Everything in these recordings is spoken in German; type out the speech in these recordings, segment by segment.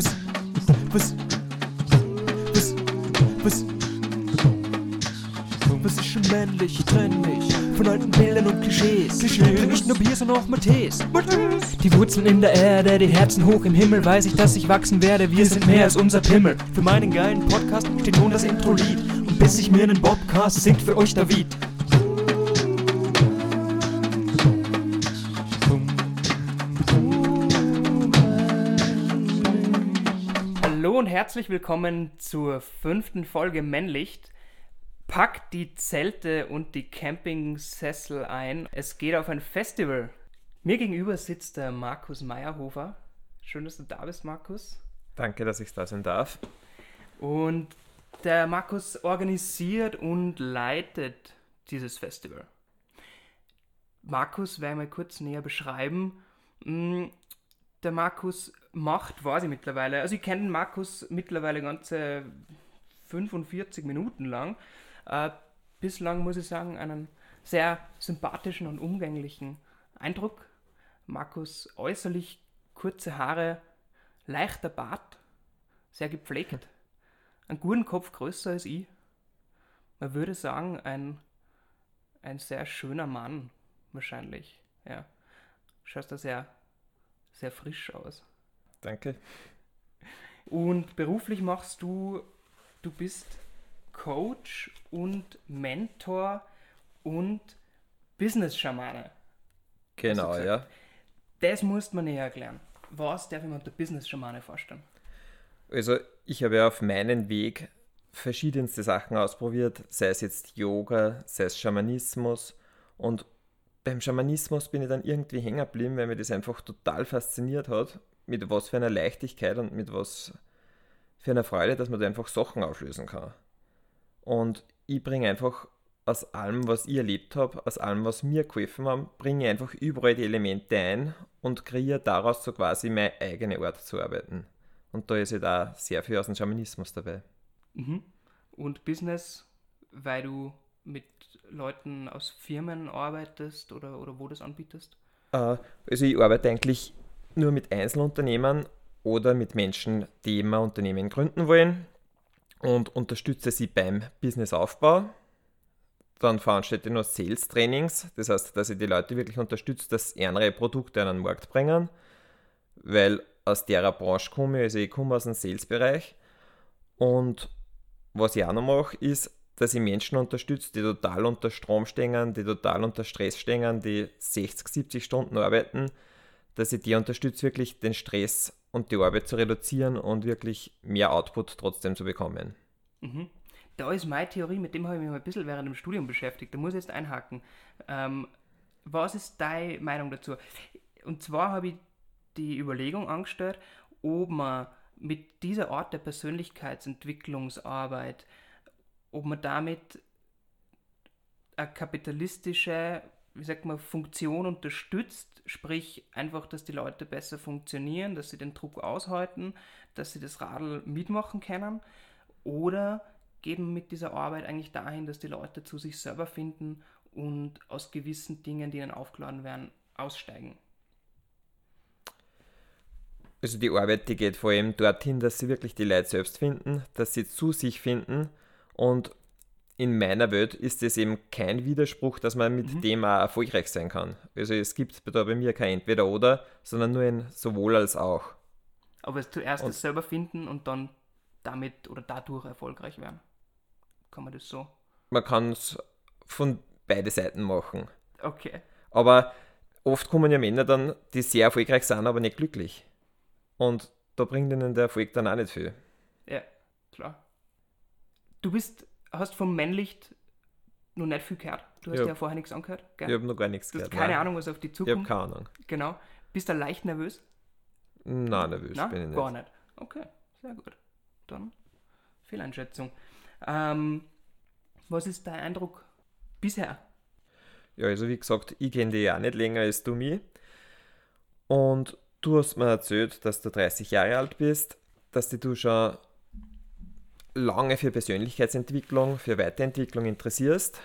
Was, was, was, was, was ist schon männlich? Ich trenn mich von alten Bildern und Klischees. Klischees. Nicht nur Bier, sondern auch Matthäus. Die Wurzeln in der Erde, die Herzen hoch im Himmel, weiß ich, dass ich wachsen werde. Wir sind mehr als unser Pimmel. Für meinen geilen Podcast steht nun das Intro-Lied. Und bis ich mir einen Bobcast singt für euch David. Herzlich willkommen zur fünften Folge Männlicht. Packt die Zelte und die Campingsessel ein. Es geht auf ein Festival. Mir gegenüber sitzt der Markus Meyerhofer. Schön, dass du da bist, Markus. Danke, dass ich da sein darf. Und der Markus organisiert und leitet dieses Festival. Markus werde ich mal kurz näher beschreiben. Mm, Der Markus macht, weiß ich mittlerweile, also ich kenne Markus mittlerweile ganze 45 Minuten lang. Äh, bislang muss ich sagen, einen sehr sympathischen und umgänglichen Eindruck. Markus äußerlich kurze Haare, leichter Bart, sehr gepflegt, einen guten Kopf größer als ich. Man würde sagen, ein, ein sehr schöner Mann, wahrscheinlich. Ja. Schaust da sehr, sehr frisch aus. Danke. Und beruflich machst du, du bist Coach und Mentor und Business-Schamane. Genau, ja. Das muss man näher erklären. Was darf ich mir unter Business-Schamane vorstellen? Also ich habe ja auf meinen Weg verschiedenste Sachen ausprobiert, sei es jetzt Yoga, sei es Schamanismus. Und beim Schamanismus bin ich dann irgendwie hängen geblieben, weil mir das einfach total fasziniert hat, mit was für einer Leichtigkeit und mit was für einer Freude, dass man da einfach Sachen auflösen kann. Und ich bringe einfach aus allem, was ich erlebt habe, aus allem, was mir geholfen hat, bringe ich einfach überall die Elemente ein und kreiere daraus so quasi meine eigene Art zu arbeiten. Und da ist ja da sehr viel aus dem Schamanismus dabei. Mhm. Und Business, weil du mit Leuten aus Firmen arbeitest oder, oder wo das anbietest? Äh, Also ich arbeite eigentlich nur mit Einzelunternehmern oder mit Menschen, die immer Unternehmen gründen wollen und unterstütze sie beim Businessaufbau. Dann veranstalte ich noch Sales-Trainings, das heißt, dass ich die Leute wirklich unterstütze, dass sie ihre Produkte an den Markt bringen, weil aus der Branche komme ich, also ich komme aus dem Sales-Bereich. Und was ich auch noch mache, ist, dass ich Menschen unterstütze, die total unter Strom stehen, die total unter Stress stehen, die 60, 70 Stunden arbeiten, dass ich die unterstütze, wirklich den Stress und die Arbeit zu reduzieren und wirklich mehr Output trotzdem zu bekommen. Mhm. Da ist meine Theorie, mit dem habe ich mich mal ein bisschen während dem Studium beschäftigt. Da muss ich jetzt einhaken. Ähm, was ist deine Meinung dazu? Und zwar habe ich die Überlegung angestellt, ob man mit dieser Art der Persönlichkeitsentwicklungsarbeit, ob man damit eine kapitalistische, wie sagt man, Funktion unterstützt, sprich einfach, dass die Leute besser funktionieren, dass sie den Druck aushalten, dass sie das Radl mitmachen können, oder man mit dieser Arbeit eigentlich dahin, dass die Leute zu sich selber finden und aus gewissen Dingen, die ihnen aufgeladen werden, aussteigen? Also die Arbeit, die geht vor allem dorthin, dass sie wirklich die Leute selbst finden, dass sie zu sich finden und in meiner Welt ist es eben kein Widerspruch, dass man mit dem auch erfolgreich sein kann. Also es gibt da bei mir kein Entweder-Oder, sondern nur ein sowohl als auch. Aber es zuerst Und- das selber finden und dann damit oder dadurch erfolgreich werden. Kann man das so? Man kann es von beide Seiten machen. Okay. Aber oft kommen ja Männer dann, die sehr erfolgreich sind, aber nicht glücklich. Und da bringt ihnen der Erfolg dann auch nicht viel. Ja, klar. Du bist, hast vom Männlicht noch nicht viel gehört. Du hast Ja. ja, vorher nichts angehört. Gell? Ich habe noch gar nichts du hast gehört. keine nein. Ahnung, was auf dich Ich habe zukommt. keine Ahnung. Genau. Bist du leicht nervös? Nein, nervös Nein, bin ich nicht. gar nicht. Okay, sehr gut. Dann Fehleinschätzung. Ähm, was ist dein Eindruck bisher? Ja, also wie gesagt, ich kenne dich ja auch nicht länger als du mich. Und du hast mir erzählt, dass du 30 Jahre alt bist, dass du schon lange für Persönlichkeitsentwicklung, für Weiterentwicklung interessierst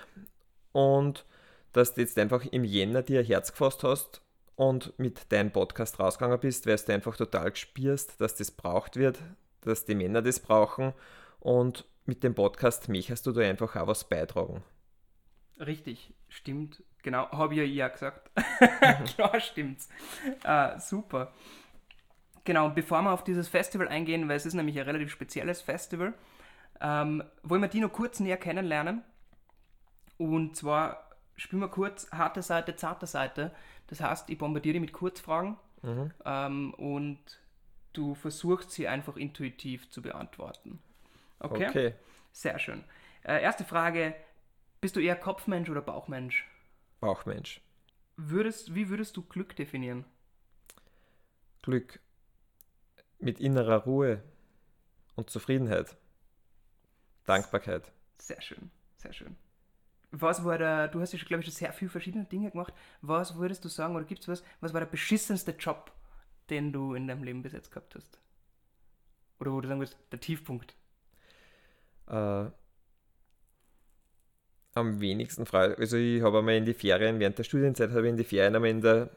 und dass du jetzt einfach im Jänner dir Herz gefasst hast und mit deinem Podcast rausgegangen bist, weil du einfach total gespürst, dass das braucht wird, dass die Männer das brauchen und mit dem Podcast möchtest du da einfach auch was beitragen. Richtig, stimmt. Genau, habe ich ja ja gesagt. Klar stimmt's. Äh, super. Genau, bevor wir auf dieses Festival eingehen, weil es ist nämlich ein relativ spezielles Festival, ähm, wollen wir die noch kurz näher kennenlernen. Und zwar spielen wir kurz harte Seite, zarte Seite. Das heißt, ich bombardiere dich mit Kurzfragen Mhm. ähm, und du versuchst sie einfach intuitiv zu beantworten. Okay? Okay. Sehr schön. Äh, erste Frage: Bist du eher Kopfmensch oder Bauchmensch? Bauchmensch. Würdest, wie würdest du Glück definieren? Glück. Mit innerer Ruhe und Zufriedenheit. Dankbarkeit. Sehr schön, sehr schön. Was war der, du hast ja, glaube ich, schon sehr viele verschiedene Dinge gemacht. Was würdest du sagen, oder gibt es was, was war der beschissenste Job, den du in deinem Leben bis jetzt gehabt hast? Oder wo du sagen würdest, der Tiefpunkt? Äh, am wenigsten frei. Also ich habe einmal in die Ferien, während der Studienzeit habe ich in die Ferien einmal in der,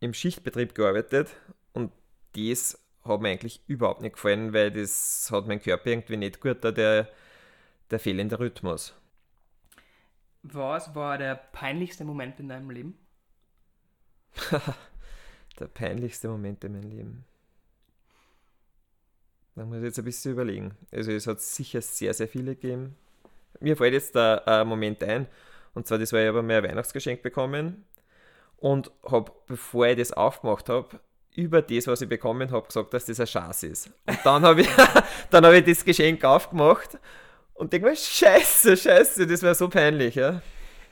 im Schichtbetrieb gearbeitet und das hat mir eigentlich überhaupt nicht gefallen, weil das hat mein Körper irgendwie nicht gut, da der, der fehlende Rhythmus. Was war der peinlichste Moment in deinem Leben? Der peinlichste Moment in meinem Leben. Da muss ich jetzt ein bisschen überlegen. Also es hat sicher sehr, sehr viele gegeben. Mir fällt jetzt da ein Moment ein. Und zwar, das war ich aber ein Weihnachtsgeschenk bekommen. Und habe, bevor ich das aufgemacht habe, über das, was ich bekommen habe, gesagt, dass das ein Schatz ist. Und dann habe ich, dann habe ich das Geschenk aufgemacht und denke mir, scheiße, scheiße, das war so peinlich, ja.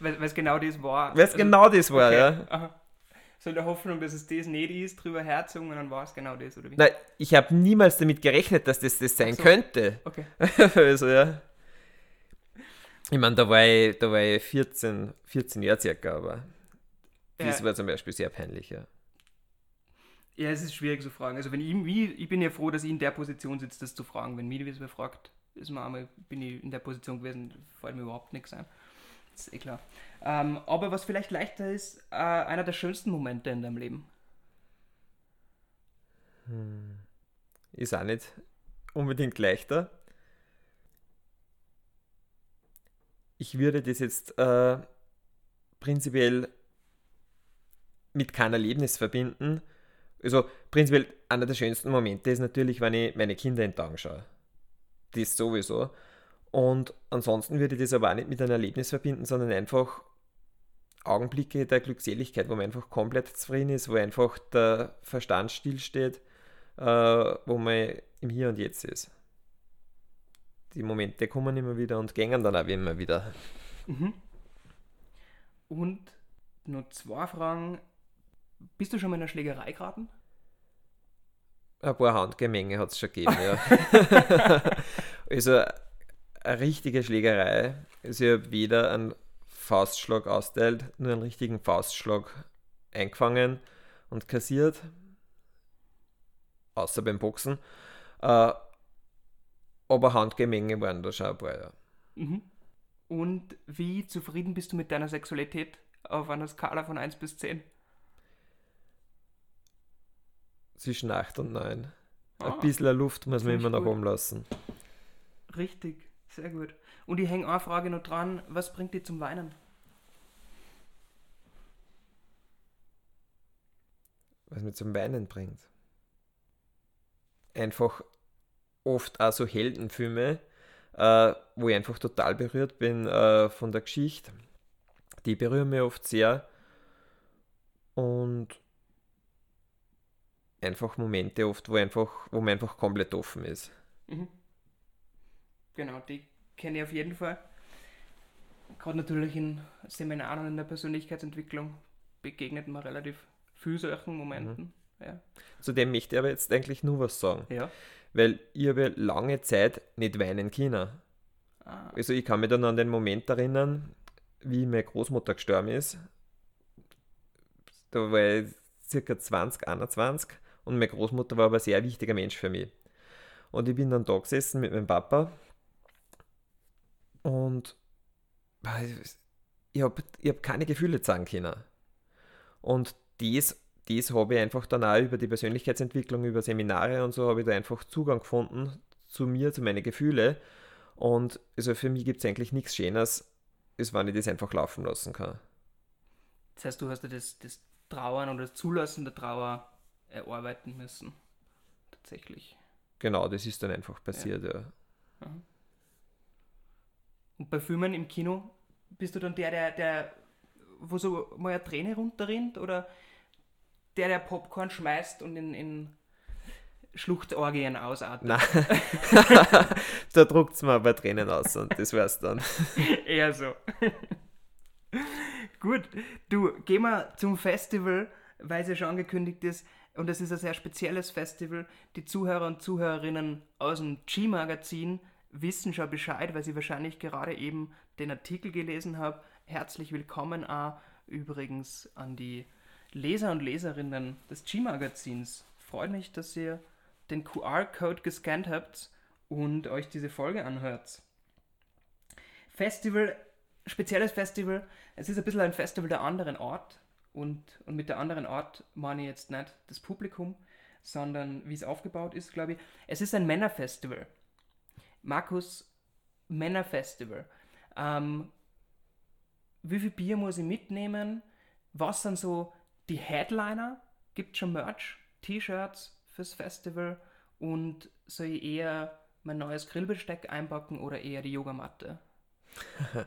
Weil es genau das war. Weil es genau das war, okay. ja. Aha. So in der Hoffnung, dass es das nicht ist, drüber herzogen und dann war es genau das, oder wie? Nein, ich habe niemals damit gerechnet, dass das das sein so. könnte. Okay. also, ja. Ich meine, da war ich, da war ich 14, 14 Jahre circa, aber das Ja. war zum Beispiel sehr peinlich, ja. Ja, es ist schwierig zu fragen. Also wenn ich, ich bin ja froh, dass ich in der Position sitze, das zu fragen. Wenn mich wer fragt, ist mir einmal, bin ich in der Position gewesen, fällt mir überhaupt nichts ein. Das ist eh klar. Ähm, aber was vielleicht leichter ist, äh, einer der schönsten Momente in deinem Leben. Ist auch nicht unbedingt leichter. Ich würde das jetzt äh, prinzipiell mit keinem Erlebnis verbinden. Also prinzipiell einer der schönsten Momente ist natürlich, wenn ich meine Kinder in den Augen schaue. Das sowieso. Und ansonsten würde ich das aber auch nicht mit einem Erlebnis verbinden, sondern einfach Augenblicke der Glückseligkeit, wo man einfach komplett zufrieden ist, wo einfach der Verstand stillsteht, äh, wo man im Hier und Jetzt ist. Die Momente kommen immer wieder und gängen dann auch immer wieder. Mhm. Und nur zwei Fragen. Bist du schon mal in einer Schlägerei geraten? Ein paar Handgemenge hat es schon gegeben, ja. also eine richtige Schlägerei. Also ich habe weder einen Faustschlag austeilt, nur einen richtigen Faustschlag eingefangen und kassiert. Außer beim Boxen. Äh, aber Handgemenge waren da schon ein paar, ja. Mhm. Und wie zufrieden bist du mit deiner Sexualität auf einer Skala von 1 bis 10? Zwischen 8 und 9. Ah. Ein bisschen Luft muss man immer noch gut. oben lassen. Richtig, sehr gut. Und ich hänge eine Frage noch dran, was bringt dich zum Weinen? was mich zum Weinen bringt. Einfach oft auch so Heldenfilme, äh, wo ich einfach total berührt bin äh, von der Geschichte. Die berühren mich oft sehr. Und einfach Momente oft, wo, einfach, wo man einfach komplett offen ist. Mhm. Genau, die kenne ich auf jeden Fall. Gerade natürlich in Seminaren und in der Persönlichkeitsentwicklung begegnet man relativ viel solchen Momenten. Ja. Zudem möchte ich aber jetzt eigentlich nur was sagen. ja. Weil ich habe lange Zeit nicht weinen können. Ah, Also ich kann mich dann an den Moment erinnern, wie meine Großmutter gestorben ist. Da war ich circa 20, 21 und meine Großmutter war aber ein sehr wichtiger Mensch für mich. Und ich bin dann da gesessen mit meinem Papa und ich habe ich hab keine Gefühle zeigen können. Und das das habe ich einfach dann auch über die Persönlichkeitsentwicklung, über Seminare und so, habe ich da einfach Zugang gefunden zu mir, zu meinen Gefühlen. Und also für mich gibt es eigentlich nichts Schönes, als wenn ich das einfach laufen lassen kann. Das heißt, du hast dir das, das Trauern oder das Zulassen der Trauer erarbeiten müssen. Tatsächlich. Genau, das ist dann einfach passiert, ja. ja. Und bei Filmen im Kino bist du dann der, der, der wo so mal eine Träne runterrinnt oder der, der Popcorn schmeißt und in, in Schluchtorgien ausatmet? Nein, da druckt es mir bei Tränen aus und das wär's dann. Eher so. Gut, du, gehen wir zum Festival, weil es ja schon angekündigt ist. Und es ist ein sehr spezielles Festival. Die Zuhörer und Zuhörerinnen aus dem G-Magazin wissen schon Bescheid, weil sie wahrscheinlich gerade eben den Artikel gelesen haben. Herzlich willkommen auch übrigens an die Leser und Leserinnen des G-Magazins. Freut mich, dass ihr den QR-Code gescannt habt und euch diese Folge anhört. Festival, spezielles Festival. Es ist ein bisschen ein Festival der anderen Art. Und, und mit der anderen Art meine ich jetzt nicht das Publikum, sondern wie es aufgebaut ist, glaube ich. Es ist ein Männerfestival. Markus, Männerfestival. Ähm, wie viel Bier muss ich mitnehmen? Was sind so die Headliner? Gibt es schon Merch, T-Shirts fürs Festival? Und soll ich eher mein neues Grillbesteck einpacken oder eher die Yogamatte?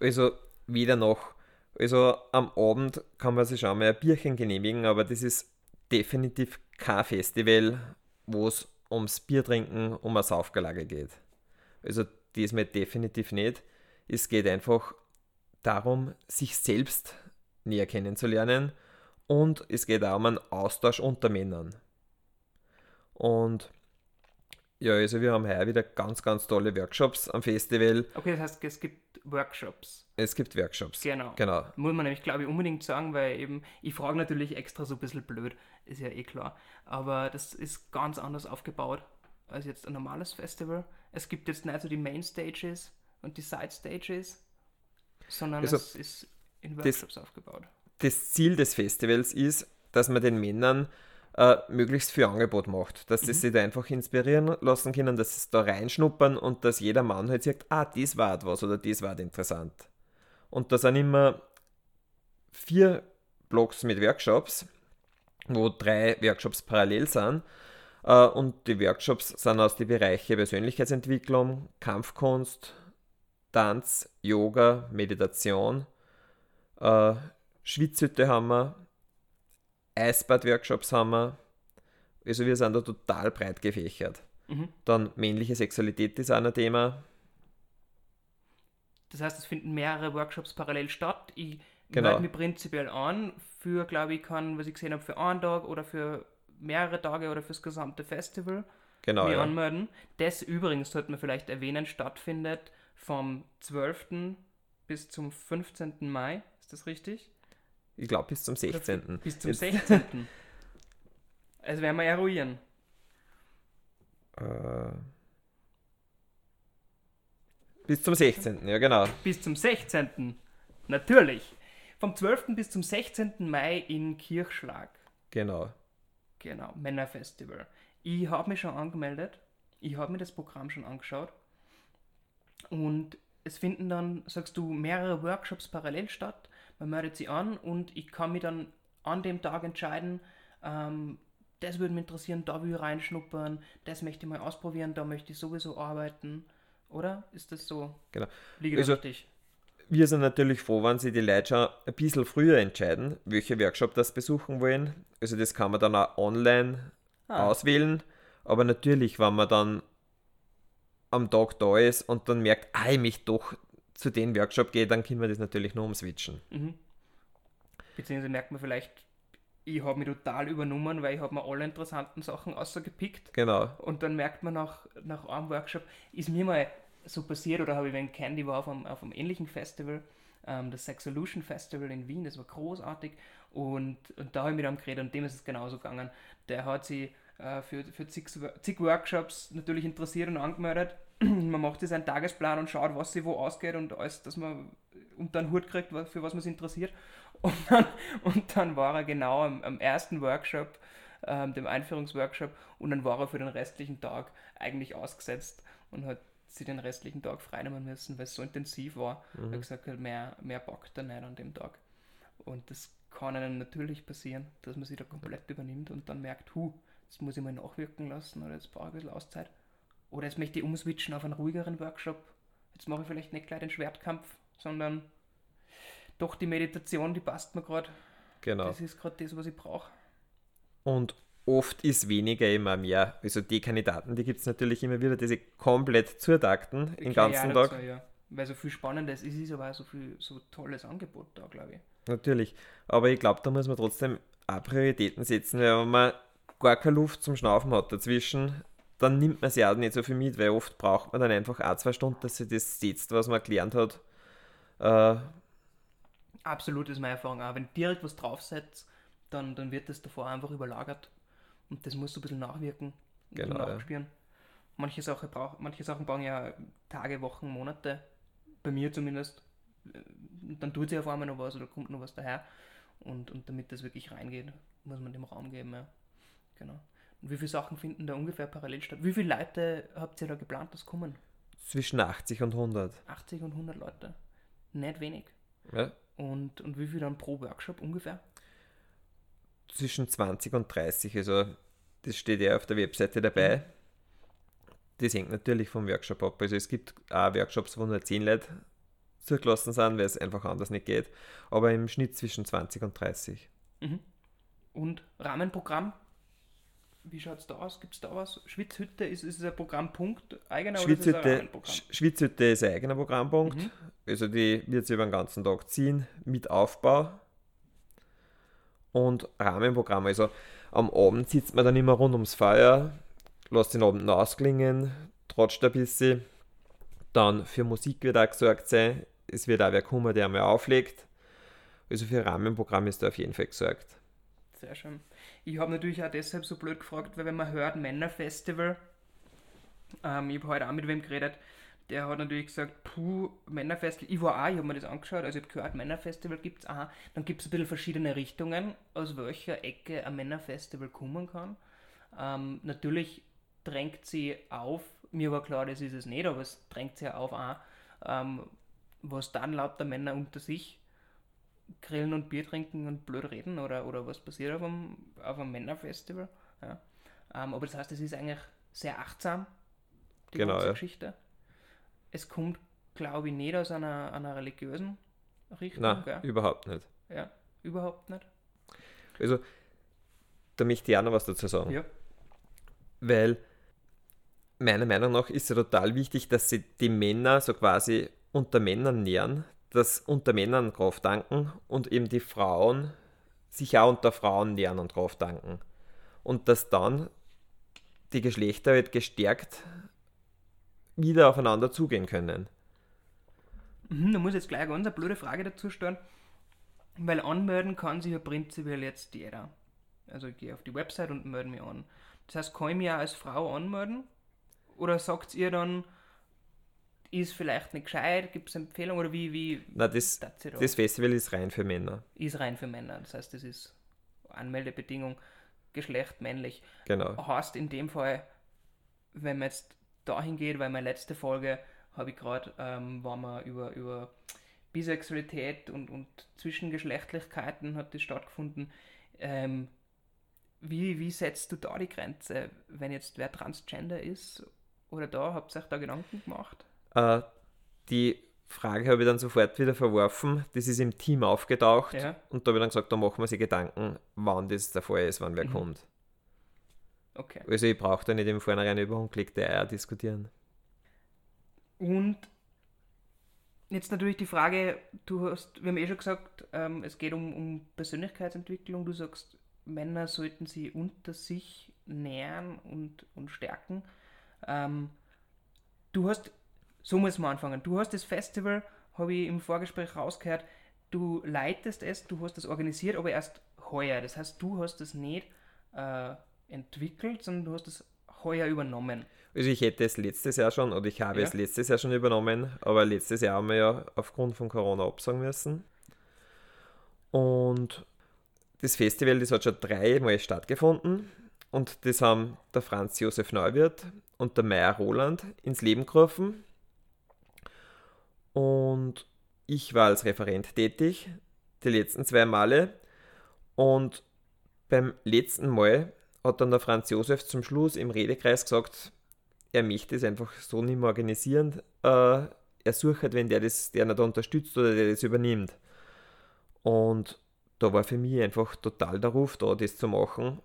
Also weder noch. Also am Abend kann man sich schon mal ein Bierchen genehmigen, aber das ist definitiv kein Festival, wo es ums Biertrinken, um ein Saufgelage geht. Also diesmal definitiv nicht. Es geht einfach darum, sich selbst näher kennenzulernen und es geht auch um einen Austausch unter Männern. Und ja, also wir haben heuer wieder ganz, ganz tolle Workshops am Festival. Okay, das heißt, es gibt Workshops. Es gibt Workshops. Genau. genau. Muss man nämlich, glaube ich, unbedingt sagen, weil eben, ich frage natürlich extra so ein bisschen blöd, ist ja eh klar. Aber das ist ganz anders aufgebaut als jetzt ein normales Festival. Es gibt jetzt nicht so die Main Stages und die Side Stages, sondern also, es ist in Workshops das, aufgebaut. Das Ziel des Festivals ist, dass man den Männern äh, möglichst viel Angebot macht, dass sie mhm. sich da einfach inspirieren lassen können, dass sie da reinschnuppern und dass jeder Mann halt sagt, ah, das war etwas oder das war interessant. Und da sind immer vier Blogs mit Workshops, wo drei Workshops parallel sind. Äh, und die Workshops sind aus den Bereichen Persönlichkeitsentwicklung, Kampfkunst, Tanz, Yoga, Meditation, äh, Schwitzhütte haben wir, Eisbad-Workshops haben wir. Also wir sind da total breit gefächert. Mhm. Dann männliche Sexualität ist auch ein Thema. Das heißt, es finden mehrere Workshops parallel statt. Ich genau. melde mich prinzipiell an für, glaube ich, kann, was ich gesehen habe, für einen Tag oder für mehrere Tage oder fürs gesamte Festival genau, mich ja. anmelden. Das übrigens sollte man vielleicht erwähnen, stattfindet vom 12. bis zum 15. Mai. Ist das richtig? Ich glaube bis zum 16. bis zum 16. also werden wir eruieren. Äh, bis zum 16. Ja, genau. Bis zum 16. Natürlich. Vom 12. bis zum 16. Mai in Kirchschlag. Genau. Genau, Männerfestival. Ich habe mich schon angemeldet. Ich habe mir das Programm schon angeschaut. Und es finden dann, sagst du, mehrere Workshops parallel statt. Man meldet sie an und ich kann mich dann an dem Tag entscheiden, ähm, das würde mich interessieren, da will ich reinschnuppern, das möchte ich mal ausprobieren, da möchte ich sowieso arbeiten. Oder? Ist das so? Genau. Liege also, richtig? Wir sind natürlich froh, wenn sich die Leute schon ein bisschen früher entscheiden, welche Workshop das besuchen wollen. Also das kann man dann auch online ah. auswählen. Aber natürlich, wenn man dann am Tag da ist und dann merkt, ah, ich mich doch zu dem Workshop gehe, dann können wir das natürlich nur umswitchen. Mhm. Beziehungsweise merkt man vielleicht, ich habe mich total übernommen, weil ich habe mir alle interessanten Sachen ausgepickt. Genau. Und dann merkt man nach, nach einem Workshop, ist mir mal so passiert, oder habe ich, wenn Candy war auf einem, auf einem ähnlichen Festival, ähm, das Sexolution Festival in Wien, das war großartig. Und, und da habe ich mit ihm geredet und dem ist es genauso gegangen. Der hat sich äh, für, für zig, zig, Workshops natürlich interessiert und angemeldet. man macht sich seinen Tagesplan und schaut, was sie wo ausgeht und alles, dass man unter den Hut kriegt, für was man sich interessiert. Und dann, und dann war er genau am, am ersten Workshop, ähm, dem Einführungsworkshop, und dann war er für den restlichen Tag eigentlich ausgesetzt und hat sie den restlichen Tag freinehmen müssen, weil es so intensiv war. Mhm. Er hat gesagt, mehr, mehr packt er nicht an dem Tag. Und das kann einem natürlich passieren, dass man sich da komplett übernimmt und dann merkt, hu, jetzt muss ich mal nachwirken lassen oder jetzt brauche ich ein bisschen Auszeit. Oder jetzt möchte ich umswitchen auf einen ruhigeren Workshop. Jetzt mache ich vielleicht nicht gleich den Schwertkampf, sondern doch die Meditation, die passt mir gerade. Genau. Das ist gerade das, was ich brauche. Und oft ist weniger immer mehr. Also die Kandidaten, die gibt es natürlich immer wieder, die sich komplett zutakten den ganzen Tag. Dazu, ja. Weil so viel Spannendes ist, ist aber auch so viel so tolles Angebot da, glaube ich. Natürlich. Aber ich glaube, da muss man trotzdem auch Prioritäten setzen, weil wenn man gar keine Luft zum Schnaufen hat dazwischen, dann nimmt man sie auch nicht so viel mit, weil oft braucht man dann einfach ein, zwei Stunden, dass sie das setzt, was man gelernt hat. Äh, Absolut ist meine Erfahrung auch. Wenn direkt was draufsetzt, dann, dann wird das davor einfach überlagert. Und das muss so ein bisschen nachwirken und genau, nachspüren. Ja. Manche, Sache brauch, manche Sachen brauchen ja Tage, Wochen, Monate. Bei mir zumindest. Und dann tut sich auf einmal noch was oder kommt noch was daher. Und, und damit das wirklich reingeht, muss man dem Raum geben. Ja. Genau. Und wie viele Sachen finden da ungefähr parallel statt? Wie viele Leute habt ihr da geplant, dass kommen? Zwischen 80 und 100. 80 und 100 Leute. Nicht wenig. Ja. Und, und wie viel dann pro Workshop ungefähr? Zwischen 20 und 30. Also das steht ja auf der Webseite dabei. Mhm. Das hängt natürlich vom Workshop ab. Also es gibt auch Workshops, wo nur 10 Leute zugelassen sind, weil es einfach anders nicht geht. Aber im Schnitt zwischen 20 und 30. Mhm. Und Rahmenprogramm? Wie schaut es da aus? Gibt es da was? Schwitzhütte, ist, ist es ein Programmpunkt eigener Schwitzhütte, oder ist es ein Rahmenprogramm? Schwitzhütte ist ein eigener Programmpunkt. Mhm. Also die wird sich über den ganzen Tag ziehen mit Aufbau und Rahmenprogramm. Also am Abend sitzt man dann immer rund ums Feuer, lässt den Abend ausklingen, trotscht ein bisschen. Dann für Musik wird auch gesorgt sein. Es wird auch wer kommen, der einmal auflegt. Also für Rahmenprogramm ist da auf jeden Fall gesorgt. Sehr schön. Ich habe natürlich auch deshalb so blöd gefragt, weil wenn man hört Männerfestival, ähm, ich habe heute auch mit wem geredet, der hat natürlich gesagt, puh, Männerfestival, ich war auch, ich habe mir das angeschaut, also ich habe gehört, Männerfestival gibt es auch, dann gibt es ein bisschen verschiedene Richtungen, aus welcher Ecke ein Männerfestival kommen kann. Ähm, natürlich drängt sie auf, mir war klar, das ist es nicht, aber es drängt sie auf auch, ähm, was dann lauter Männer unter sich grillen und Bier trinken und blöd reden oder, oder was passiert auf einem, auf einem Männerfestival. Ja. Ähm, aber das heißt, es ist eigentlich sehr achtsam, die genau, ganze ja. Geschichte. Es kommt, glaube ich, nicht aus einer, einer religiösen Richtung. Nein, gell? überhaupt nicht. Ja, überhaupt nicht. Also, da möchte ich auch noch was dazu sagen. Ja. Weil meiner Meinung nach ist es total wichtig, dass sie die Männer so quasi unter Männern nähern, dass unter Männern Kraft danken und eben die Frauen sich auch unter Frauen nähern und Kraft danken. Und dass dann die Geschlechter halt gestärkt wieder aufeinander zugehen können. Mhm, da muss jetzt gleich eine ganz blöde Frage dazu stellen, weil anmelden kann sich ja prinzipiell jetzt jeder. Also ich gehe auf die Website und melde mich an. Das heißt, kann ich mich ja als Frau anmelden? Oder sagt ihr dann, ist vielleicht nicht gescheit, gibt es Empfehlungen oder wie, wie Na, das, da? das Festival ist rein für Männer. Ist rein für Männer, das heißt, das ist Anmeldebedingung, Geschlecht männlich. Genau. Heißt in dem Fall, wenn man jetzt dahin geht, weil meine letzte Folge habe ich gerade, ähm, war mal über, über Bisexualität und, und Zwischengeschlechtlichkeiten hat das stattgefunden. Ähm, wie, wie setzt du da die Grenze, wenn jetzt wer Transgender ist? Oder da, habt ihr euch da Gedanken gemacht? Äh, die Frage habe ich dann sofort wieder verworfen. Das ist im Team aufgetaucht Ja. und da habe ich dann gesagt, da machen wir sich Gedanken, wann das der Fall ist, wann wer Mhm. kommt. Okay. Also ich brauche da nicht im Vornherein über ungelegte Eier diskutieren. Und jetzt natürlich die Frage, du hast, wir haben eh schon gesagt, ähm, es geht um, um Persönlichkeitsentwicklung. Du sagst, Männer sollten sie unter sich nähern und, und stärken. Ähm, du hast, so muss man anfangen, du hast das Festival, habe ich im Vorgespräch rausgehört, du leitest es, du hast es organisiert, aber erst heuer. Das heißt, du hast es nicht äh, entwickelt, sondern du hast es heuer übernommen. Also ich hätte es letztes Jahr schon, oder ich habe Ja. es letztes Jahr schon übernommen, aber letztes Jahr haben wir ja aufgrund von Corona absagen müssen. Und das Festival, das hat schon dreimal stattgefunden. Und das haben der Franz Josef Neuwirth und der Meier Roland ins Leben gerufen. Und ich war als Referent tätig, die letzten zwei Male. Und beim letzten Mal hat dann der Franz Josef zum Schluss im Redekreis gesagt, er möchte es einfach so nicht mehr organisieren. Äh, er sucht halt, wenn der das, der nicht unterstützt oder der das übernimmt. Und da war für mich einfach total der Ruf da, das zu machen,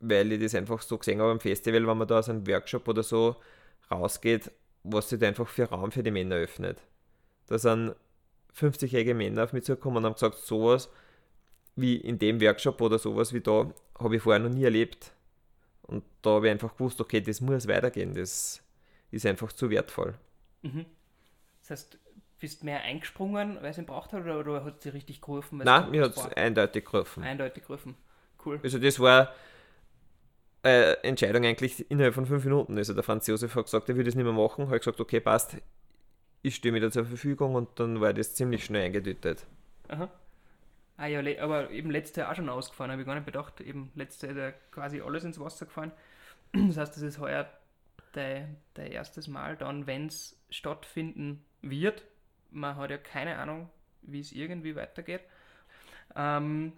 weil ich das einfach so gesehen habe am Festival, wenn man da aus einem Workshop oder so rausgeht, was sich da einfach für Raum für die Männer öffnet. Da sind 50-jährige Männer auf mich zugekommen und haben gesagt, sowas wie in dem Workshop oder sowas wie da, habe ich vorher noch nie erlebt. Und da habe ich einfach gewusst, okay, das muss weitergehen, das ist einfach zu wertvoll. Mhm. Das heißt, bist mehr eingesprungen, weil es ihn braucht hat, oder, oder hat es dir richtig geholfen? Nein, mir hat es eindeutig geholfen. Eindeutig geholfen. Cool. Also das war eine Entscheidung eigentlich innerhalb von fünf Minuten. Also der Franz Josef hat gesagt, er würde es nicht mehr machen. Habe gesagt, okay, passt, ich stehe mir da zur Verfügung und dann war das ziemlich schnell eingedeutet. Aha. Ah ja, aber eben letzte Jahr auch schon ausgefahren, habe ich gar nicht bedacht. Eben letzte Jahr quasi alles ins Wasser gefahren. Das heißt, das ist heuer dein, dein erstes Mal dann, wenn es stattfinden wird. Man hat ja keine Ahnung, wie es irgendwie weitergeht. Ähm,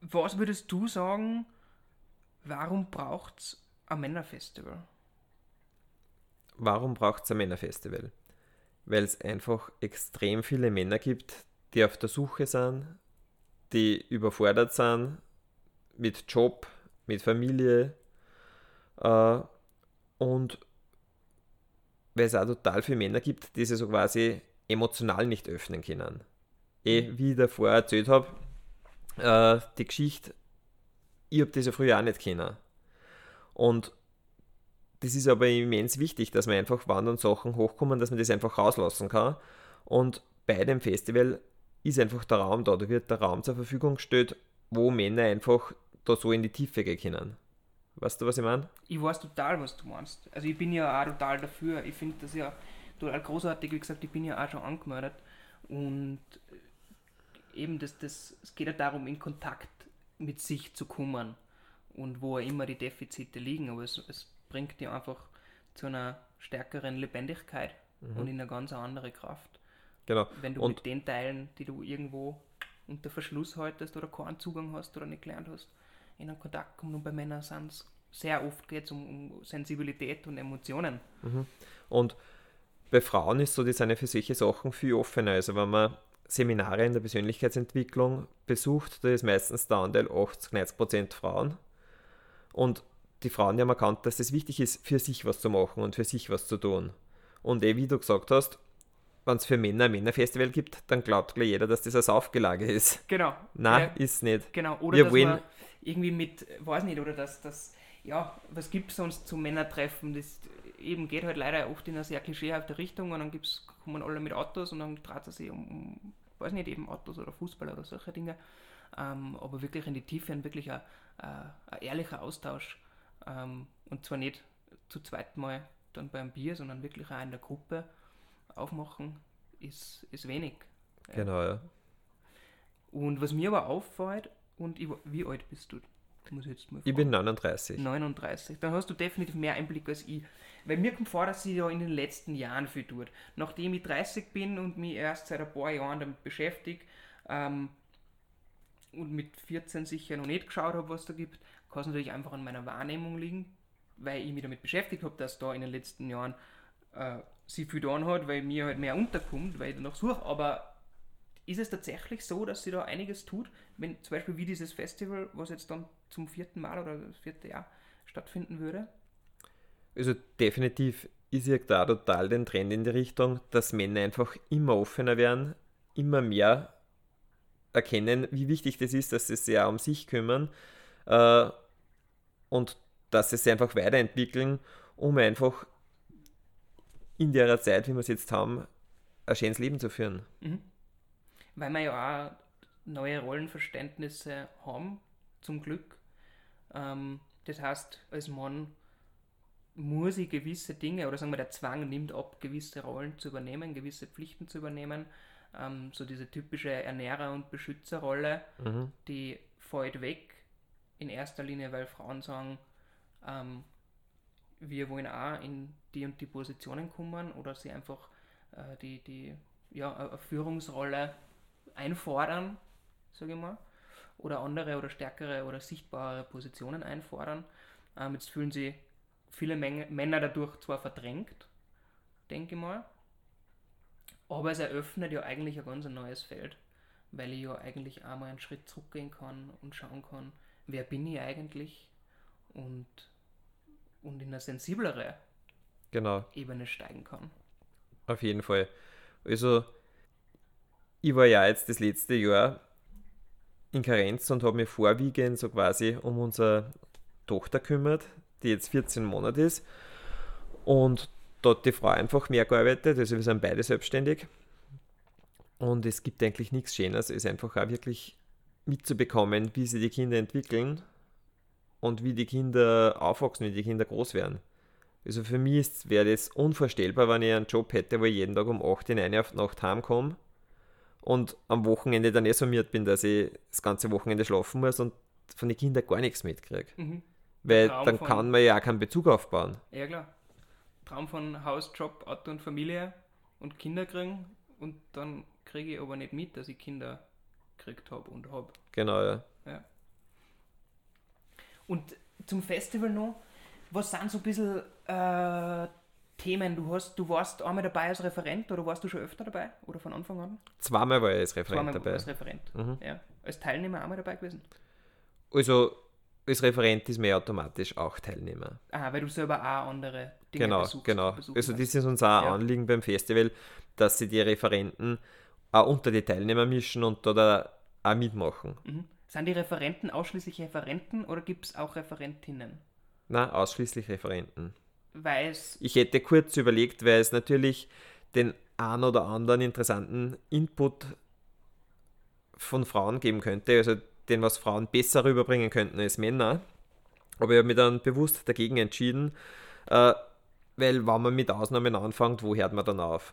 was würdest du sagen, warum braucht es ein Männerfestival? Warum braucht es ein Männerfestival? Weil es einfach extrem viele Männer gibt, die auf der Suche sind, die überfordert sind mit Job, mit Familie äh, und weil es auch total viele Männer gibt, die sich so quasi emotional nicht öffnen können. Eh, wie ich davor erzählt habe, äh, die Geschichte, ich habe das ja früher auch nicht kennen. Und das ist aber immens wichtig, dass man einfach wandern Sachen hochkommen, dass man das einfach rauslassen kann. Und bei dem Festival ist einfach der Raum da. Da wird der Raum zur Verfügung gestellt, wo Männer einfach da so in die Tiefe gehen können. Weißt du, was ich meine? Ich weiß total, was du meinst. Also ich bin ja auch total dafür. Ich finde das ja total großartig. Wie gesagt, ich bin ja auch schon angemeldet. Und eben, das, das, es geht ja darum, in Kontakt mit sich zu kommen. Und wo immer die Defizite liegen. Aber es, es bringt dir einfach zu einer stärkeren Lebendigkeit mhm. und in eine ganz andere Kraft. Genau. Wenn du und mit den Teilen, die du irgendwo unter Verschluss haltest oder keinen Zugang hast oder nicht gelernt hast, in einen Kontakt kommen. Und bei Männern sind es sehr oft geht um, um, Sensibilität und Emotionen. Mhm. Und bei Frauen ist so, die sind ja für solche Sachen viel offener. Also wenn man Seminare in der Persönlichkeitsentwicklung besucht, da ist meistens der Anteil 80, 90 Prozent Frauen. Und die Frauen haben erkannt, dass es wichtig ist, für sich was zu machen und für sich was zu tun. Und eh, wie du gesagt hast, wenn es für Männer ein Männerfestival gibt, dann glaubt gleich jeder, dass das ein Saufgelage ist. Genau. Nein, ja, ist nicht. Genau, oder Wir dass wollen, man irgendwie mit, weiß nicht, oder dass das, ja, was gibt es sonst zu Männertreffen? Das eben geht halt leider oft in eine sehr klischeehafte Richtung und dann gibt's, kommen alle mit Autos und dann dreht es sich um, um, weiß nicht, eben Autos oder Fußball oder solche Dinge. Ähm, aber wirklich in die Tiefe und wirklich ein, ein ehrlicher Austausch. Ähm, und zwar nicht zu zweit mal dann beim Bier, sondern wirklich auch in der Gruppe aufmachen, ist, ist wenig. Genau, ja. Und was mir aber auffällt, und ich, wie alt bist du? Muss ich, jetzt mal ich bin 39. 39. Dann hast du definitiv mehr Einblick als ich. Weil mir kommt vor, dass sie ja in den letzten Jahren viel tut. Nachdem ich 30 bin und mich erst seit ein paar Jahren damit beschäftige ähm, und mit 14 sicher noch nicht geschaut habe, was da gibt, kann es natürlich einfach an meiner Wahrnehmung liegen, weil ich mich damit beschäftigt habe, dass da in den letzten Jahren äh, sie viel getan hat, weil mir halt mehr unterkommt, weil ich danach suche. Aber ist es tatsächlich so, dass sie da einiges tut, wenn zum Beispiel wie dieses Festival, was jetzt dann zum vierten Mal oder das vierte Jahr stattfinden würde? Also definitiv ist ja da total den Trend in die Richtung, dass Männer einfach immer offener werden, immer mehr erkennen, wie wichtig das ist, dass sie sich ja um sich kümmern äh, und dass sie sich einfach weiterentwickeln, um einfach in der Zeit, wie wir es jetzt haben, ein schönes Leben zu führen. Mhm. Weil wir ja auch neue Rollenverständnisse haben, zum Glück. Ähm, das heißt, als Mann muss ich gewisse Dinge, oder sagen wir, der Zwang nimmt ab, gewisse Rollen zu übernehmen, gewisse Pflichten zu übernehmen. ähm, so diese typische Ernährer- und Beschützerrolle, Mhm. die fällt weg, in erster Linie, weil Frauen sagen, ähm, wir wollen auch in die und die Positionen kommen oder sie einfach äh, die, die ja, eine Führungsrolle einfordern, sage ich mal, oder andere oder stärkere oder sichtbarere Positionen einfordern. Ähm, jetzt fühlen sie viele Menge, Männer dadurch zwar verdrängt, denke ich mal, aber es eröffnet ja eigentlich ein ganz neues Feld, weil ich ja eigentlich auch mal einen Schritt zurückgehen kann und schauen kann, wer bin ich eigentlich und, und in eine sensiblere Genau. Ebene steigen kann. Auf jeden Fall. Also, ich war ja jetzt das letzte Jahr in Karenz und habe mich vorwiegend so quasi um unsere Tochter kümmert, die jetzt 14 Monate ist. Und hat die Frau einfach mehr gearbeitet, also wir sind beide selbstständig. Und es gibt eigentlich nichts Schöneres, als einfach auch wirklich mitzubekommen, wie sich die Kinder entwickeln und wie die Kinder aufwachsen, wie die Kinder groß werden. Also für mich wäre das unvorstellbar, wenn ich einen Job hätte, wo ich jeden Tag um 8 in eine auf Nacht heimkomme und am Wochenende dann eh summiert bin, dass ich das ganze Wochenende schlafen muss und von den Kindern gar nichts mitkriege. Mhm. Weil Traum dann kann man ja auch keinen Bezug aufbauen. Ja klar. Traum von Haus, Job, Auto und Familie und Kinder kriegen und dann kriege ich aber nicht mit, dass ich Kinder gekriegt habe und habe. Genau, ja. Und zum Festival noch, was sind so ein bisschen äh, Themen? Du, hast, du warst einmal dabei als Referent oder warst du schon öfter dabei? Oder von Anfang an? Zweimal war ich als Referent Zweimal dabei. als Referent. Mhm. Ja. Als Teilnehmer einmal dabei gewesen? Also als Referent ist man ja automatisch auch Teilnehmer. Ah, weil du selber auch andere Dinge Genau, besuchst. genau. besuchen Also das ist uns auch ein Ja. Anliegen beim Festival, dass sie die Referenten auch unter die Teilnehmer mischen und da auch mitmachen. Mhm. Sind die Referenten ausschließlich Referenten oder gibt es auch Referentinnen? Na, ausschließlich Referenten. Weil es Ich hätte kurz überlegt, weil es natürlich den ein oder anderen interessanten Input von Frauen geben könnte, also den, was Frauen besser rüberbringen könnten als Männer. Aber ich habe mich dann bewusst dagegen entschieden, äh, weil wenn man mit Ausnahmen anfängt, wo hört man dann auf?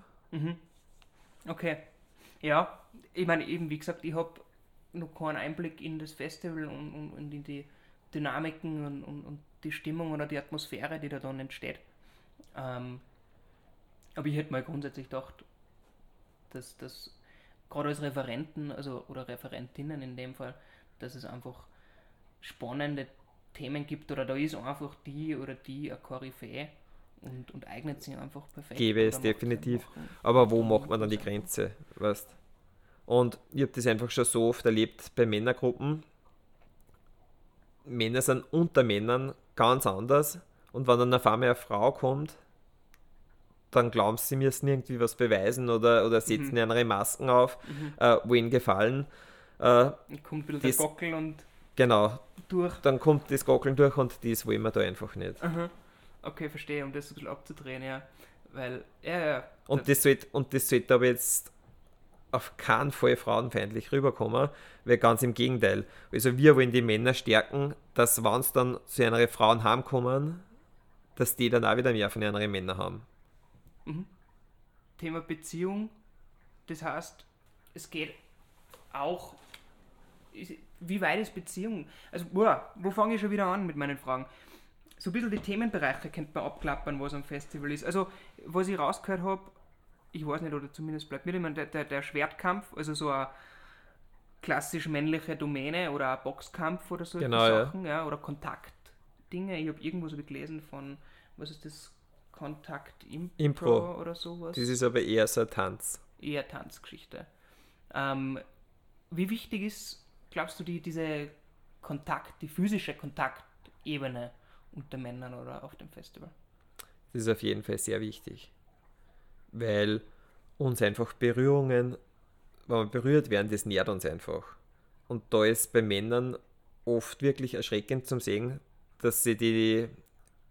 Okay. Ja, ich meine, eben wie gesagt, ich habe noch keinen Einblick in das Festival und, und, und in die Dynamiken und, und, und die Stimmung oder die Atmosphäre, die da dann entsteht. Ähm, aber ich hätte mal grundsätzlich gedacht, dass das gerade als Referenten, also oder Referentinnen in dem Fall, dass es einfach spannende Themen gibt oder da ist einfach die oder die eine Koryphäe und, und eignet sich einfach perfekt. Gäbe es definitiv. Aber wo macht man dann die Grenze? Weißt? Und ich habe das einfach schon so oft erlebt bei Männergruppen. Männer sind unter Männern ganz anders. Und wenn dann auf einmal eine Frau kommt, dann glauben sie, sie müssen irgendwie was beweisen oder, oder setzen andere Masken auf, äh, wo ihnen gefallen. Äh, Dann kommt bisschen Das- der Gockel und genau, durch. dann kommt das Gockeln durch und das wollen wir da einfach nicht. Aha. Okay, verstehe, um das ein bisschen abzudrehen, ja. Weil, ja, ja. Und das sollte, und das sollte aber jetzt auf keinen Fall frauenfeindlich rüberkommen, weil ganz im Gegenteil. Also wir wollen die Männer stärken, dass wenn es dann zu einer Frauen heimkommen, dass die dann auch wieder mehr von anderen Männern haben. Thema Beziehung, das heißt, es geht auch. Wie weit ist Beziehung? Also, boah, wo fange ich schon wieder an mit meinen Fragen? So ein bisschen die Themenbereiche könnte man abklappern, was am Festival ist. Also, was ich rausgehört habe, ich weiß nicht, oder zumindest bleibt mir immer der, der, der Schwertkampf, also so eine klassisch männliche Domäne oder ein Boxkampf oder solche Genau, ja. Sachen, ja. oder Kontaktdinge. Ich habe irgendwo so gelesen von, was ist das? Kontakt Impro, Impro. oder sowas Das ist aber eher so ein Tanz. eher Tanzgeschichte. Ähm, wie wichtig ist, glaubst du, die, diese Kontakt, die physische Kontaktebene unter Männern oder auf dem Festival? Das ist auf jeden Fall sehr wichtig. Weil uns einfach Berührungen, wenn wir berührt werden, das nährt uns einfach. Und da ist bei Männern oft wirklich erschreckend zum Sehen, dass sie die,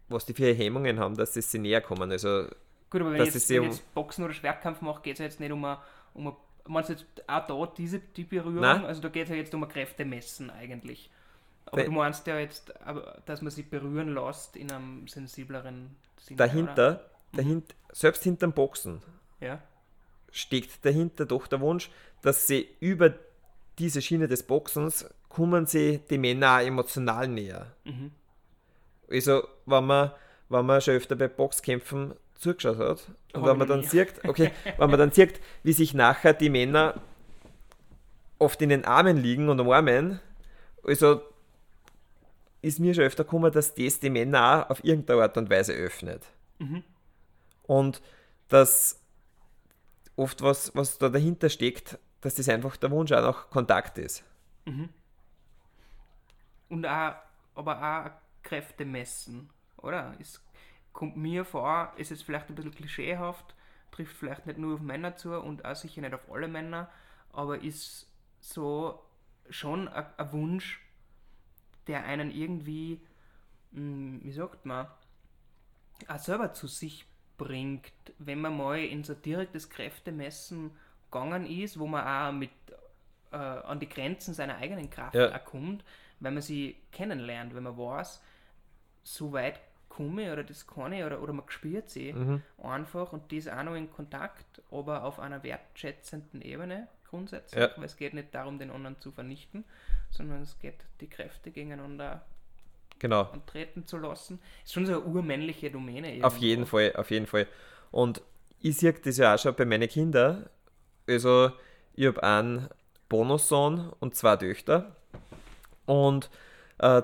was die für Hemmungen haben, dass sie sie näher kommen. Also Gut, aber wenn Das ich jetzt, wenn ich jetzt Boxen oder Schwertkampf mache, geht es ja jetzt nicht um eine, um eine meinst du jetzt auch da diese die Berührung? Nein. Also da geht es ja jetzt um ein Kräftemessen eigentlich. Aber Weil- du meinst ja jetzt, aber, dass man sich berühren lässt in einem sensibleren Sinne. Oder? Dahinter, selbst hinterm Boxen, Ja. steckt dahinter doch der Wunsch, dass sie über diese Schiene des Boxens kommen sie die Männer auch emotional näher. Mhm. Also, wenn man, wenn man schon öfter bei Boxkämpfen zugeschaut hat und Hab wenn man dann nie. sieht, okay, wenn man dann sieht, wie sich nachher die Männer oft in den Armen liegen und umarmen, also ist mir schon öfter gekommen, dass das die Männer auch auf irgendeine Art und Weise öffnet. Mhm. Und dass oft was, was da dahinter steckt, dass das einfach der Wunsch auch nach Kontakt ist. Und auch, aber auch Kräfte messen, oder? Es kommt mir vor, ist es vielleicht ein bisschen klischeehaft, trifft vielleicht nicht nur auf Männer zu und auch sicher nicht auf alle Männer, aber ist so schon ein Wunsch, der einen irgendwie, mh, wie sagt man, auch selber zu sich bringt, wenn man mal in so direktes Kräftemessen gegangen ist, wo man auch mit äh, an die Grenzen seiner eigenen Kraft Ja. kommt, wenn man sie kennenlernt, wenn man weiß, so weit komme oder das kann ich oder, oder man spürt sie einfach und die ist auch noch in Kontakt, aber auf einer wertschätzenden Ebene grundsätzlich, Ja. weil es geht nicht darum, den anderen zu vernichten, sondern es geht die Kräfte gegeneinander Genau. antreten zu lassen. Ist schon so eine urmännliche Domäne. Auf irgendwo. jeden Fall, auf jeden Fall. Und ich sehe das ja auch schon bei meinen Kindern. Also, ich habe einen Bonussohn und zwei Töchter. Und äh,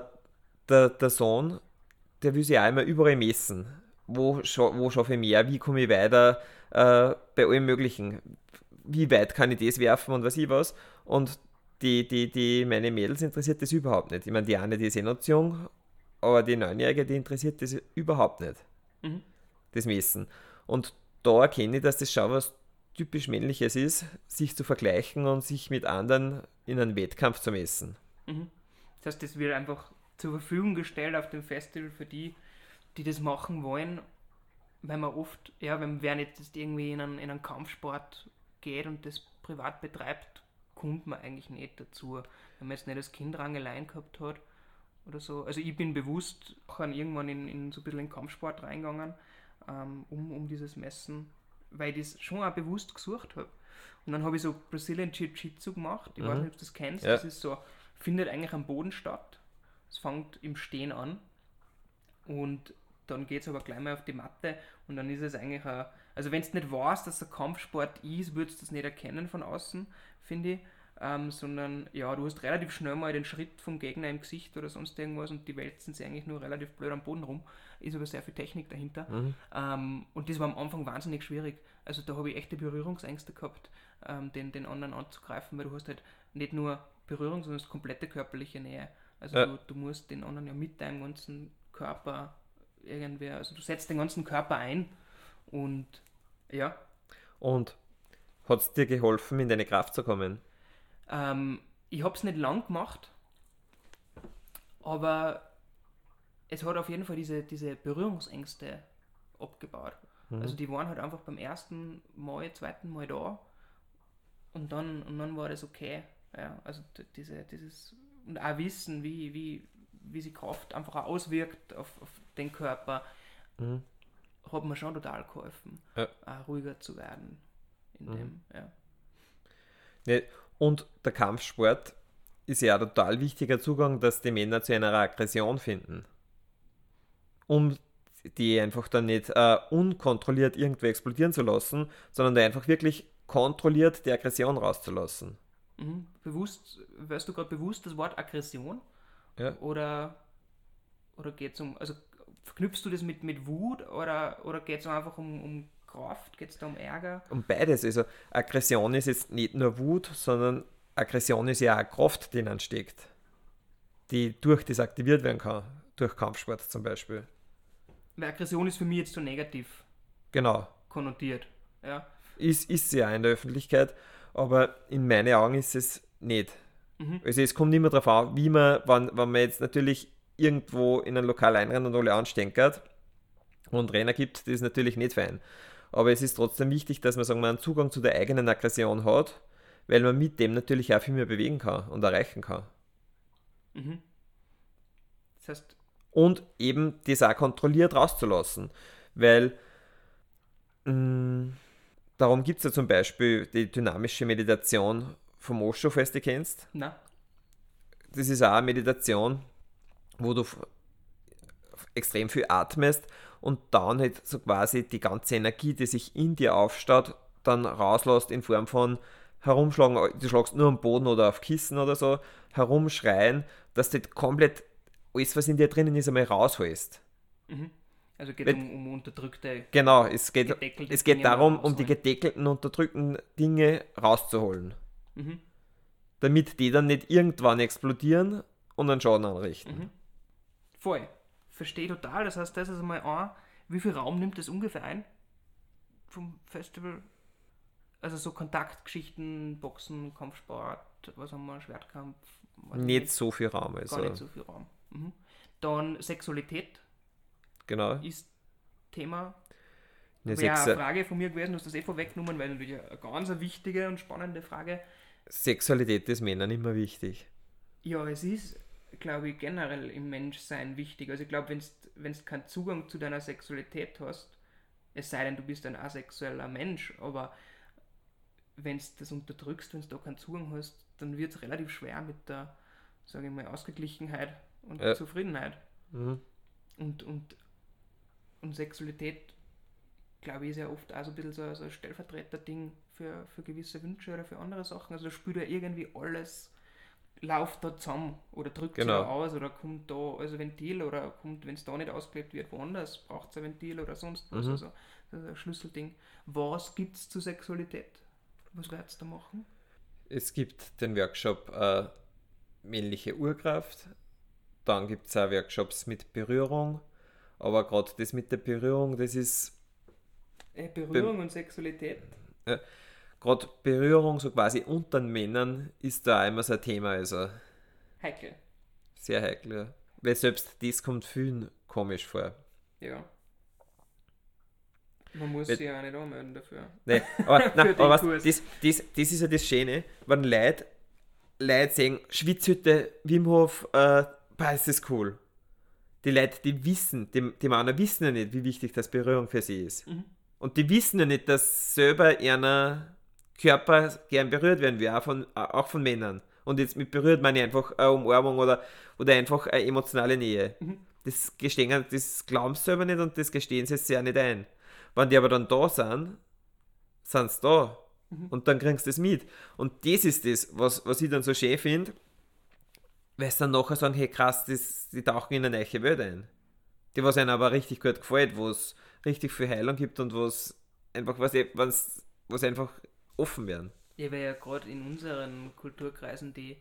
der, der Sohn, der will sich auch immer überall messen. Wo, scha wo schaffe ich mehr? Wie komme ich weiter? Äh, bei allem Möglichen. Wie weit kann ich das werfen und was ich was? Und die, die, die, meine Mädels interessiert das überhaupt nicht. Ich meine, die eine, die ist eh noch zu jung, aber die Neunjährige, die interessiert das überhaupt nicht Mhm. das Messen. Und da erkenne ich, dass das schon was typisch Männliches ist, sich zu vergleichen und sich mit anderen in einem Wettkampf zu messen. Mhm. Das heißt, das wird einfach zur Verfügung gestellt auf dem Festival für die, die das machen wollen, weil man oft, ja, wenn wer nicht jetzt irgendwie in einen, in einen Kampfsport geht und das privat betreibt, kommt man eigentlich nicht dazu. Wenn man jetzt nicht das Kind Rangeleien gehabt hat oder so. Also ich bin bewusst auch an irgendwann in, in so ein bisschen in Kampfsport reingegangen, ähm, um, um dieses Messen, weil ich das schon auch bewusst gesucht habe. Und dann habe ich so Brazilian Jiu-Jitsu gemacht. Ich weiß nicht, ob du das kennst. Ja. Das ist so, findet eigentlich am Boden statt. Es fängt im Stehen an. Und dann geht es aber gleich mal auf die Matte und dann ist es eigentlich ein, also wenn du nicht weißt, dass es ein Kampfsport ist, würdest du das nicht erkennen von außen, finde ich, ähm, sondern ja, du hast relativ schnell mal den Schritt vom Gegner im Gesicht oder sonst irgendwas und die wälzen sich eigentlich nur relativ blöd am Boden rum, ist aber sehr viel Technik dahinter. Ähm, und das war am Anfang wahnsinnig schwierig, also da habe ich echte Berührungsängste gehabt, ähm, den, den anderen anzugreifen, weil du hast halt nicht nur Berührung, sondern das komplette körperliche Nähe, also Ja. du, du musst den anderen ja mit deinem ganzen Körper irgendwie, also du setzt den ganzen Körper ein und ja, Und hat es dir geholfen, in deine Kraft zu kommen? Ähm, ich habe es nicht lang gemacht, aber es hat auf jeden Fall diese, diese Berührungsängste abgebaut. Also die waren halt einfach beim ersten Mal, zweiten Mal da und dann, und dann war das okay. Ja, also diese, dieses und auch wissen, wie, wie, wie sich Kraft einfach auch auswirkt auf, auf den Körper, Mhm. hat mir schon total geholfen, Ja. auch ruhiger zu werden. In dem, ja. Ne, Und der Kampfsport ist ja ein total wichtiger Zugang, dass die Männer zu einer Aggression finden. Um die einfach dann nicht äh, unkontrolliert irgendwo explodieren zu lassen, sondern da einfach wirklich kontrolliert die Aggression rauszulassen. Mhm. Bewusst, weißt du gerade bewusst das Wort Aggression? Ja. Oder, oder geht es um, also verknüpfst du das mit, mit Wut oder, oder geht es einfach um, um Kraft? Geht es da um Ärger? Und beides, also Aggression ist jetzt nicht nur Wut, sondern Aggression ist ja auch Kraft, die dann steckt, die durch das aktiviert werden kann, durch Kampfsport zum Beispiel. Weil Aggression ist für mich jetzt so negativ Genau, konnotiert. Ja. ist, ist sie ja in der Öffentlichkeit, aber in meinen Augen ist es nicht. Also es kommt immer darauf an, wie man, wenn, wenn man jetzt natürlich irgendwo in ein Lokal einrennt und alle anstenkert und Trainer gibt, das ist natürlich nicht fein. Aber es ist trotzdem wichtig, dass man sagen wir, einen Zugang zu der eigenen Aggression hat, weil man mit dem natürlich auch viel mehr bewegen kann und erreichen kann. Mhm. Das heißt, und eben das auch kontrolliert rauszulassen. Weil mh, darum gibt es ja zum Beispiel die dynamische Meditation vom Osho, falls du die kennst. Na, Das ist auch eine Meditation, wo du extrem viel atmest und dann halt so quasi die ganze Energie, die sich in dir aufstaut, dann rauslässt in Form von herumschlagen, du schlagst nur am Boden oder auf Kissen oder so, herumschreien, dass du komplett alles, was in dir drinnen ist, einmal rausholst. also geht Wenn- um, um unterdrückte. Genau, es geht, es geht Dinge darum, um die gedeckelten, unterdrückten Dinge rauszuholen. Mhm. Damit die dann nicht irgendwann explodieren und einen Schaden anrichten. Mhm. Voll. Verstehe total. Das heißt, das ist einmal ein. Wie viel Raum nimmt das ungefähr ein? Vom Festival? Also so Kontaktgeschichten, Boxen, Kampfsport, was haben wir, Schwertkampf? Nicht so viel Raum. Gar Also, nicht so viel Raum. Mhm. Dann Sexualität genau. ist Thema. Ja, Wäre eine Frage von mir gewesen, du hast das eh vorweggenommen, weil natürlich eine ganz wichtige und spannende Frage. Sexualität ist Männern immer wichtig. Ja, es ist, glaube ich, generell im Menschsein wichtig. Also ich glaube, wenn du keinen Zugang zu deiner Sexualität hast, es sei denn, du bist ein asexueller Mensch, aber wenn du das unterdrückst, wenn du da keinen Zugang hast, dann wird es relativ schwer mit der, sage ich mal, Ausgeglichenheit und Ja. Zufriedenheit. Mhm. Und, und, und Sexualität, glaube ich, ist ja oft auch so ein bisschen so, so ein Stellvertreter-Ding für, für gewisse Wünsche oder für andere Sachen. Also da spielt ja irgendwie alles, läuft da zusammen oder drückt Genau. da aus oder kommt da als Ventil oder kommt, wenn es da nicht ausgelebt wird, woanders, braucht es ein Ventil oder sonst was. Mhm. Also das ist ein Schlüsselding. Was gibt es zur Sexualität? Was werdet ihr da machen? Es gibt den Workshop äh, männliche Urkraft. Dann gibt es auch Workshops mit Berührung. Aber gerade das mit der Berührung, das ist Äh, Berührung und Sexualität. Gerade Berührung so quasi unter den Männern ist da immer so ein Thema. Also Heikel. sehr heikel. Ja. Weil selbst das kommt vielen komisch vor. Ja. Man muss Weil- sich ja auch nicht anmelden dafür. Nee, aber, nein, aber was, das, das, das ist ja das Schöne, wenn Leute, Leute sagen, Schwitzhütte, Wim Hof, äh, boah, ist das cool. Die Leute, die wissen, die, die Männer wissen ja nicht, wie wichtig das Berührung für sie ist. Mhm. Und die wissen ja nicht, dass selber ihrer Körper gern berührt werden will, auch von, auch von Männern. Und jetzt mit berührt meine ich einfach eine Umarmung oder, oder einfach eine emotionale Nähe. Mhm. Das gestehen, das glauben sie selber nicht und das gestehen sie sich auch nicht ein. Wenn die aber dann da sind, sind sie da. Mhm. Und dann kriegst du das mit. Und das ist das, was, was ich dann so schön finde, weil sie dann nachher sagen, hey krass, das, die tauchen in eine neue Welt ein. Die, was ihnen aber richtig gut gefällt, wo es richtig viel Heilung gibt und wo es einfach, was, was einfach offen werden. Ja, weil ja gerade in unseren Kulturkreisen die,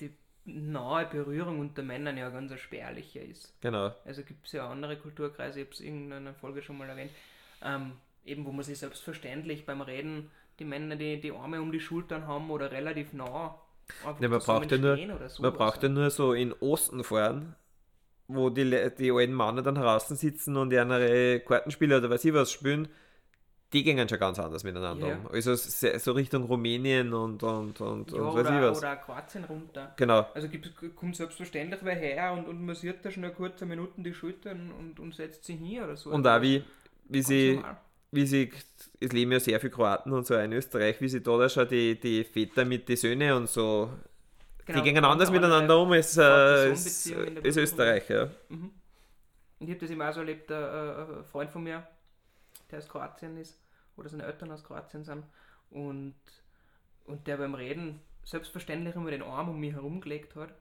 die nahe Berührung unter Männern ja ganz ein spärlicher ist. Genau. Also gibt es ja andere Kulturkreise, ich habe es in irgendeiner Folge schon mal erwähnt, ähm, eben wo man sich selbstverständlich beim Reden die Männer die, die Arme um die Schultern haben oder relativ nah. Ja, man braucht ja nur- Man braucht ja nur so in Osten fahren, wo die, die alten Männer dann draußen sitzen und ihre Kartenspiele oder was ich was spielen. Die gehen schon ganz anders miteinander Ja. um. Also so Richtung Rumänien und, und, und, ja, und was ich oder, was. oder Kroatien runter. Genau. Also kommt selbstverständlich wer her und, und massiert da schnell kurze Minuten die Schultern und, und setzt sich hin oder so. Und auch wie, wie sie, normal. wie sie, es leben ja sehr viele Kroaten und so in Österreich, wie sie da, da schon die, die Väter mit den Söhnen und so, Genau, die gehen anders miteinander um als, äh, als, als. Österreich. Ja. Mhm. Und ich habe das auch so erlebt, ein, ein Freund von mir, der aus Kroatien ist, oder seine Eltern aus Kroatien sind, und, und der beim Reden selbstverständlich immer den Arm um mich herumgelegt hat.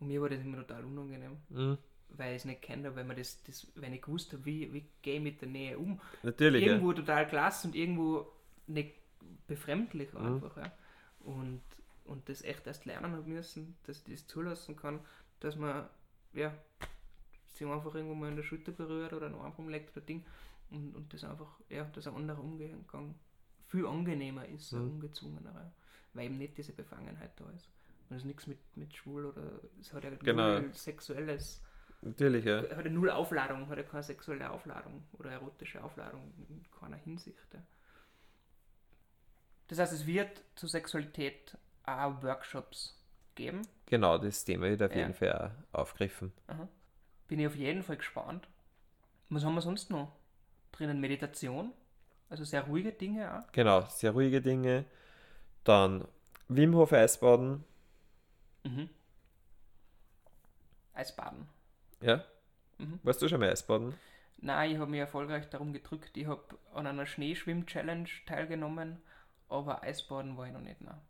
Und mir war das immer total unangenehm, Mhm. weil ich es nicht kenne, weil, man das, das, weil ich gewusst habe, wie, wie gehe ich mit der Nähe um. Natürlich. Ja. irgendwo total klasse und irgendwo nicht befremdlich Mhm. einfach. Ja. Und, und das echt erst lernen habe müssen, dass ich das zulassen kann, dass man ja, sich einfach irgendwo mal in der Schulter berührt oder einen Arm rumlegt oder Ding und, und das einfach, ja, dass ein anderer Umgang viel angenehmer ist, ein Mhm. ungezwungener, weil eben nicht diese Befangenheit da ist. Und es ist nichts mit, mit schwul oder es hat ja Genau. null sexuelles Natürlich, ja. hat ja null Aufladung, hat ja keine sexuelle Aufladung oder erotische Aufladung in keiner Hinsicht. Ja. Das heißt, es wird zur Sexualität auch Workshops geben. Genau, das Thema wird auf Ja. jeden Fall auch aufgegriffen. Bin ich auf jeden Fall gespannt. Was haben wir sonst noch drinnen? Meditation. Also sehr ruhige Dinge auch. Genau, sehr ruhige Dinge. Dann Wim Hof Eisbaden. Mhm. Eisbaden. Ja? Mhm. Warst du schon mal Eisbaden? Nein, ich habe mich erfolgreich darum gedrückt. Ich habe an einer Schneeschwimm-Challenge teilgenommen, aber Eisbaden war ich noch nicht. Nein.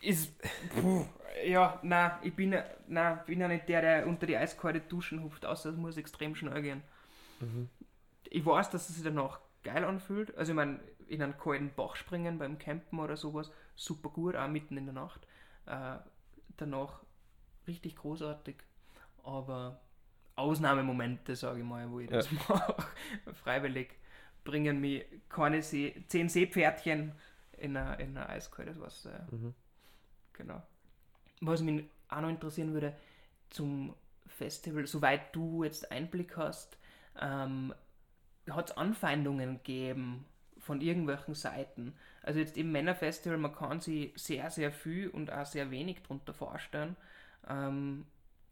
Ist. Puh, ja, nein, ich bin, ja- nein, bin ja nicht der, der unter die eiskalte Duschen hupft, außer es muss extrem schnell gehen. Mhm. Ich weiß, dass es sich danach geil anfühlt. Also, ich meine, in einen kalten Bach springen beim Campen oder sowas, super gut, auch mitten in der Nacht. Äh, danach richtig großartig. Aber Ausnahmemomente, sage ich mal, wo ich Ja. das mache, freiwillig, bringen mich keine See, zehn Seepferdchen in ein, in ein eiskaltes Wasser. Mhm. Genau. Was mich auch noch interessieren würde, zum Festival, soweit du jetzt Einblick hast, ähm, hat es Anfeindungen gegeben von irgendwelchen Seiten? Also jetzt im Männerfestival, man kann sich sehr, sehr viel und auch sehr wenig darunter vorstellen. Ähm,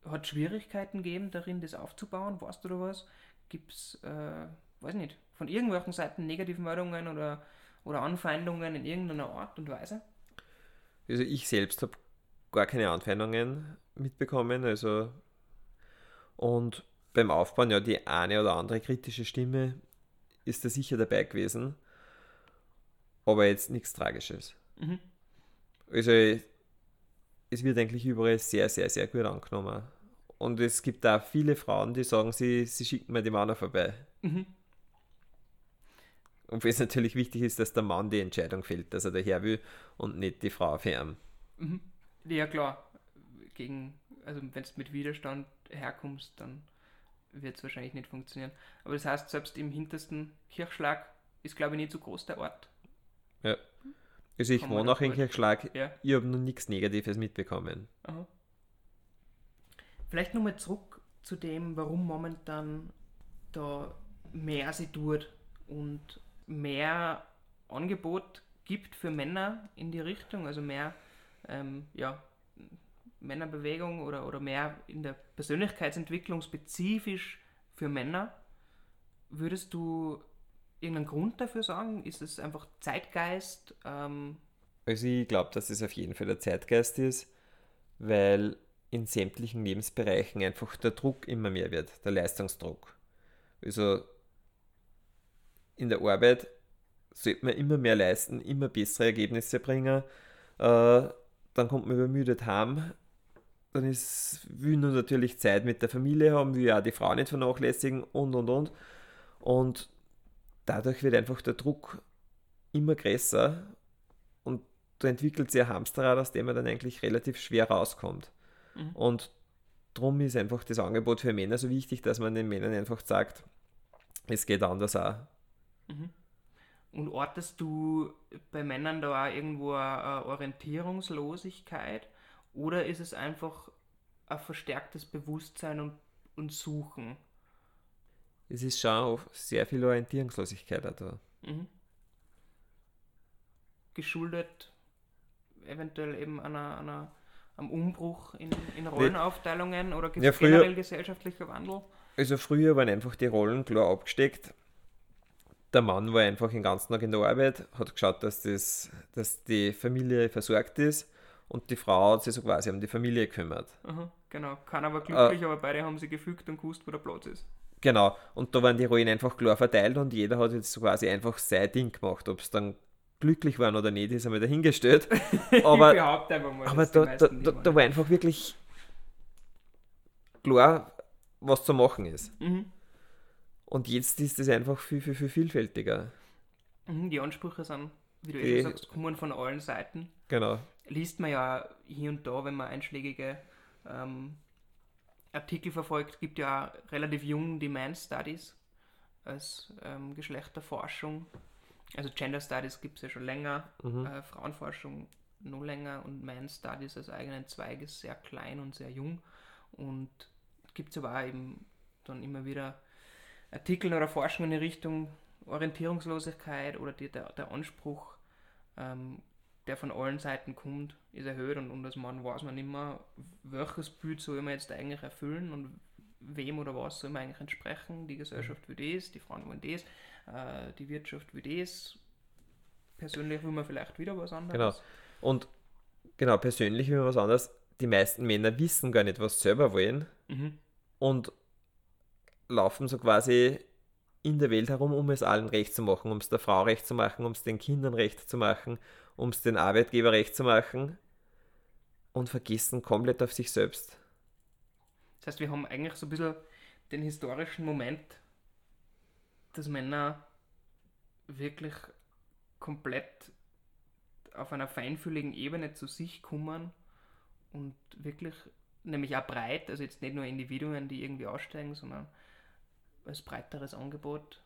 hat Schwierigkeiten gegeben darin, das aufzubauen? Weißt du da was? Gibt es, äh, weiß nicht, von irgendwelchen Seiten Negativmeldungen oder, oder Anfeindungen in irgendeiner Art und Weise? Also ich selbst habe gar keine Anfeindungen mitbekommen. Also und beim Aufbauen, ja, die eine oder andere kritische Stimme ist da sicher dabei gewesen. Aber jetzt nichts Tragisches. Mhm. Also es wird eigentlich überall sehr, sehr, sehr gut angenommen. Und es gibt da viele Frauen, die sagen, sie, sie schicken mir die Männer vorbei. Mhm. Und es natürlich wichtig ist, dass der Mann die Entscheidung fällt, dass er daher will und nicht die Frau für ihn. Mhm. Ja klar, gegen, also wenn du mit Widerstand herkommst, dann wird es wahrscheinlich nicht funktionieren. Aber das heißt, selbst im hintersten Kirchschlag ist glaube ich nicht so groß der Ort. Also ich wohne auch in. Kirchschlag, Ja. ich habe noch nichts Negatives mitbekommen. Aha. Vielleicht nochmal zurück zu dem, warum momentan da mehr sie tut und mehr Angebot gibt für Männer in die Richtung, also mehr ähm, ja, Männerbewegung oder, oder mehr in der Persönlichkeitsentwicklung spezifisch für Männer. Würdest du irgendeinen Grund dafür sagen? Ist es einfach Zeitgeist? Ähm, Also ich glaube, dass es auf jeden Fall der Zeitgeist ist, weil in sämtlichen Lebensbereichen einfach der Druck immer mehr wird, der Leistungsdruck. Also in der Arbeit sollte man immer mehr leisten, immer bessere Ergebnisse bringen. Äh, dann kommt man übermüdet heim. Dann ist, will man natürlich Zeit mit der Familie haben, will auch die Frau nicht vernachlässigen und und und. Und dadurch wird einfach der Druck immer größer und da entwickelt sich ein Hamsterrad, aus dem man dann eigentlich relativ schwer rauskommt. Mhm. Und darum ist einfach das Angebot für Männer so wichtig, dass man den Männern einfach sagt, es geht anders auch. Mhm. Und ortest du bei Männern da auch irgendwo eine Orientierungslosigkeit oder ist es einfach ein verstärktes Bewusstsein und, und Suchen? Es ist schon sehr viel Orientierungslosigkeit auch da. Mhm. Geschuldet eventuell eben einer, einer, am Umbruch in, in Rollenaufteilungen oder ges Ja, früher- generell gesellschaftlicher Wandel? Also früher waren einfach die Rollen klar abgesteckt. Der Mann war einfach den ganzen Tag in der Arbeit, hat geschaut, dass, das, dass die Familie versorgt ist und die Frau hat sich so quasi um die Familie gekümmert. Aha, genau, keiner Äh. war glücklich, aber beide haben sie gefügt und gewusst, wo der Platz ist. Genau, und da waren die Rollen einfach klar verteilt und jeder hat jetzt so quasi einfach sein Ding gemacht. Ob es dann glücklich waren oder nicht, ist einmal dahingestellt. Aber, ich behaupte einfach mal, aber da, da, da, da war einfach wirklich klar, was zu machen ist. Mhm. Und jetzt ist es einfach viel, viel, viel vielfältiger. Mhm, Die Ansprüche sind, wie du eh schon sagst, kommen von allen Seiten. Genau. Liest man ja hier und da, wenn man einschlägige ähm, Artikel verfolgt, gibt ja auch relativ jung die Man Studies als ähm, Geschlechterforschung. Also Gender Studies gibt es ja schon länger, Mhm. äh, Frauenforschung noch länger und Man Studies als eigenen Zweig ist sehr klein und sehr jung. Und gibt es aber auch eben dann immer wieder Artikel oder Forschung in die Richtung Orientierungslosigkeit oder die, der, der Anspruch, ähm, der von allen Seiten kommt, ist erhöht und, und als Mann weiß man mehr, welches Bild soll man jetzt eigentlich erfüllen und wem oder was soll man eigentlich entsprechen. Die Gesellschaft will das, die Frauen wollen das, äh, die Wirtschaft will das. Persönlich will man vielleicht wieder was anderes. Genau. Und genau, persönlich will man was anderes. Die meisten Männer wissen gar nicht, was sie selber wollen Mhm. und laufen so quasi in der Welt herum, um es allen recht zu machen, um es der Frau recht zu machen, um es den Kindern recht zu machen, um es den Arbeitgeber recht zu machen und vergessen komplett auf sich selbst. Das heißt, wir haben eigentlich so ein bisschen den historischen Moment, dass Männer wirklich komplett auf einer feinfühligen Ebene zu sich kommen und wirklich, nämlich auch breit, also jetzt nicht nur Individuen, die irgendwie aussteigen, sondern als breiteres Angebot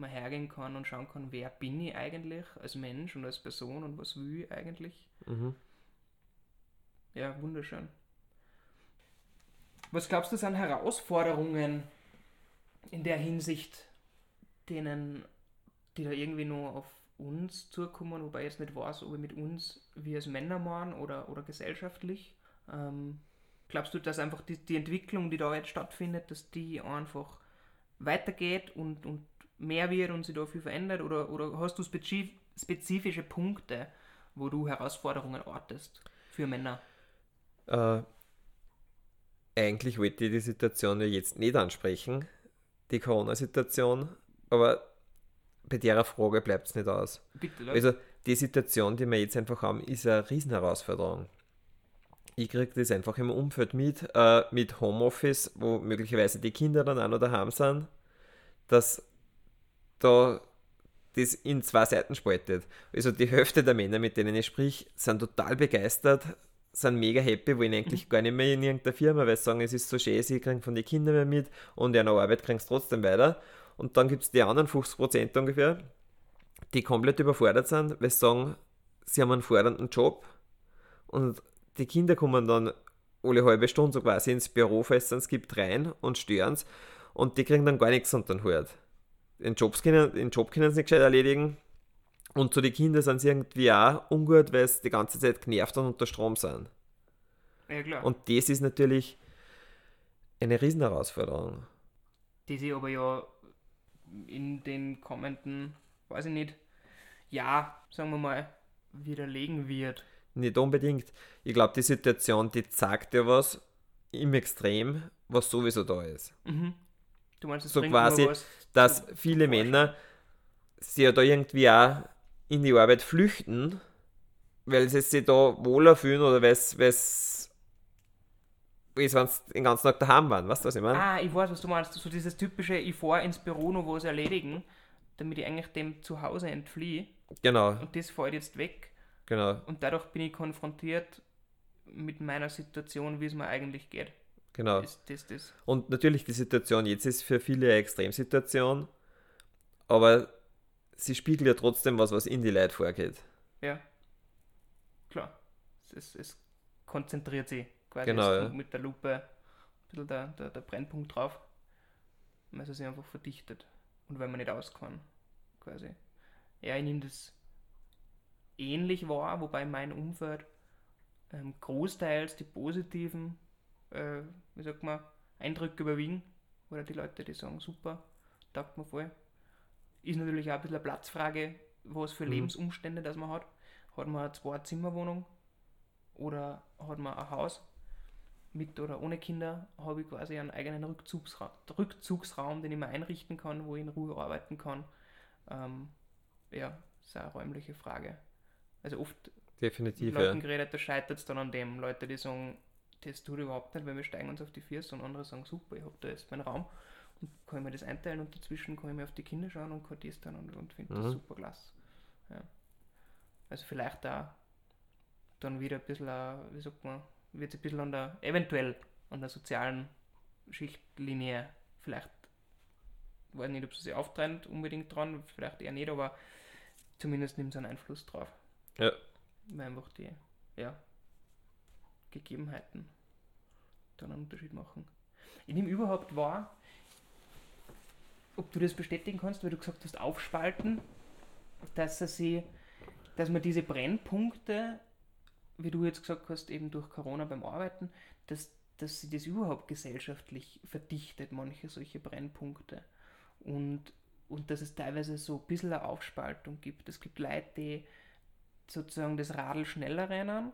man hergehen kann und schauen kann, wer bin ich eigentlich als Mensch und als Person und was will ich eigentlich. Mhm. Ja, wunderschön. Was glaubst du, sind Herausforderungen in der Hinsicht, denen, die da irgendwie nur auf uns zukommen, wobei ich jetzt nicht weiß, ob ich mit uns wir als Männer machen oder, oder gesellschaftlich. Ähm, glaubst du, dass einfach die, die Entwicklung, die da jetzt stattfindet, dass die einfach weitergeht und, und mehr wird und sich da viel verändert? Oder, oder hast du spezif spezifische Punkte, wo du Herausforderungen ortest für Männer? Äh, eigentlich wollte ich die Situation ja jetzt nicht ansprechen, die Corona-Situation, aber bei der Frage bleibt es nicht aus. Bitte. Also die Situation, die wir jetzt einfach haben, ist eine Riesenherausforderung. Ich kriege das einfach im Umfeld mit, äh, mit Homeoffice, wo möglicherweise die Kinder dann auch noch daheim sind, dass da das in zwei Seiten spaltet. Also die Hälfte der Männer, mit denen ich sprich, sind total begeistert, sind mega happy, wollen eigentlich gar nicht mehr in irgendeiner Firma, weil sie sagen, es ist so schön, sie kriegen von den Kindern mehr mit und in der Arbeit kriegen sie trotzdem weiter. Und dann gibt es die anderen 50% ungefähr, die komplett überfordert sind, weil sie sagen, sie haben einen fordernden Job und die Kinder kommen dann alle halbe Stunde so quasi ins Büro, falls es gibt, rein und stören es und die kriegen dann gar nichts unter den Hut. Den, Jobs können, den Job können sie nicht gescheit erledigen und zu den Kindern sind sie irgendwie auch ungut, weil sie die ganze Zeit genervt und unter Strom sind. ja, klar. Und das ist natürlich eine Riesenherausforderung. die sich aber ja in den kommenden, weiß ich nicht, Jahr, sagen wir mal, widerlegen wird. Nicht unbedingt. Ich glaube, die Situation, die zeigt ja was im Extrem, was sowieso da ist. Mhm. Du meinst, es So bringt quasi, was Dass viele. Männer sich ja da irgendwie auch in die Arbeit flüchten, weil sie sich da wohler fühlen oder weil es, es, wenn sie den ganzen Tag daheim waren. Weißt du, was ich meine? Ah, ich weiß, was du meinst. So dieses typische, ich fahre ins Büro noch was erledigen, damit ich eigentlich dem zu Hause entfliehe. Genau, Und das fällt jetzt weg. genau, Und dadurch bin ich konfrontiert mit meiner Situation, wie es mir eigentlich geht. Genau. Ist das das? Und natürlich, die Situation jetzt ist für viele eine Extremsituation, aber sie spiegelt ja trotzdem was, was in die Leute vorgeht. Ja. Klar. Es, es, konzentriert sich quasi Genau, ja. mit der Lupe ein bisschen der, der, der Brennpunkt drauf. Weil es sich einfach verdichtet. Und weil man nicht aus kann. Quasi. Ja, ich nehme das ähnlich wahr, wobei mein Umfeld ähm, großteils die positiven, äh, wie sagt man, Eindrücke überwiegen. Oder die Leute, die sagen, super, taugt mir voll. Ist natürlich auch ein bisschen eine Platzfrage, was für Mhm. Lebensumstände das man hat. Hat man eine Zwei-Zimmer-Wohnung oder hat man ein Haus mit oder ohne Kinder, habe ich quasi einen eigenen Rückzugsra Rückzugsraum, den ich mir einrichten kann, wo ich in Ruhe arbeiten kann. Ähm, ja, ist eine räumliche Frage. Also oft mit Definitiv, Leuten ja. geredet, da scheitert es dann an dem. Leute, die sagen, das tut überhaupt nicht, weil wir steigen uns auf die Füße und andere sagen, super, ich habe da jetzt meinen Raum und kann mir das einteilen und dazwischen kann ich mir auf die Kinder schauen und kann das dann und, und finde das Mhm. super klasse. Ja. Also vielleicht da dann wieder ein bisschen, äh, wie sagt man, wird ein bisschen an der, eventuell an der sozialen Schichtlinie vielleicht, weiß nicht, ob sie sich auftrennt unbedingt dran, vielleicht eher nicht, aber zumindest nimmt es einen Einfluss drauf. Ja. Weil einfach die, ja, Gegebenheiten dann einen Unterschied machen. Ich nehme überhaupt wahr, ob du das bestätigen kannst, weil du gesagt hast, aufspalten, dass er sie, dass man diese Brennpunkte, wie du jetzt gesagt hast, eben durch Corona beim Arbeiten, dass dass sie das überhaupt gesellschaftlich verdichtet, manche solche Brennpunkte. Und, und dass es teilweise so ein bisschen eine Aufspaltung gibt. Es gibt Leute, die sozusagen das Radl schneller rennen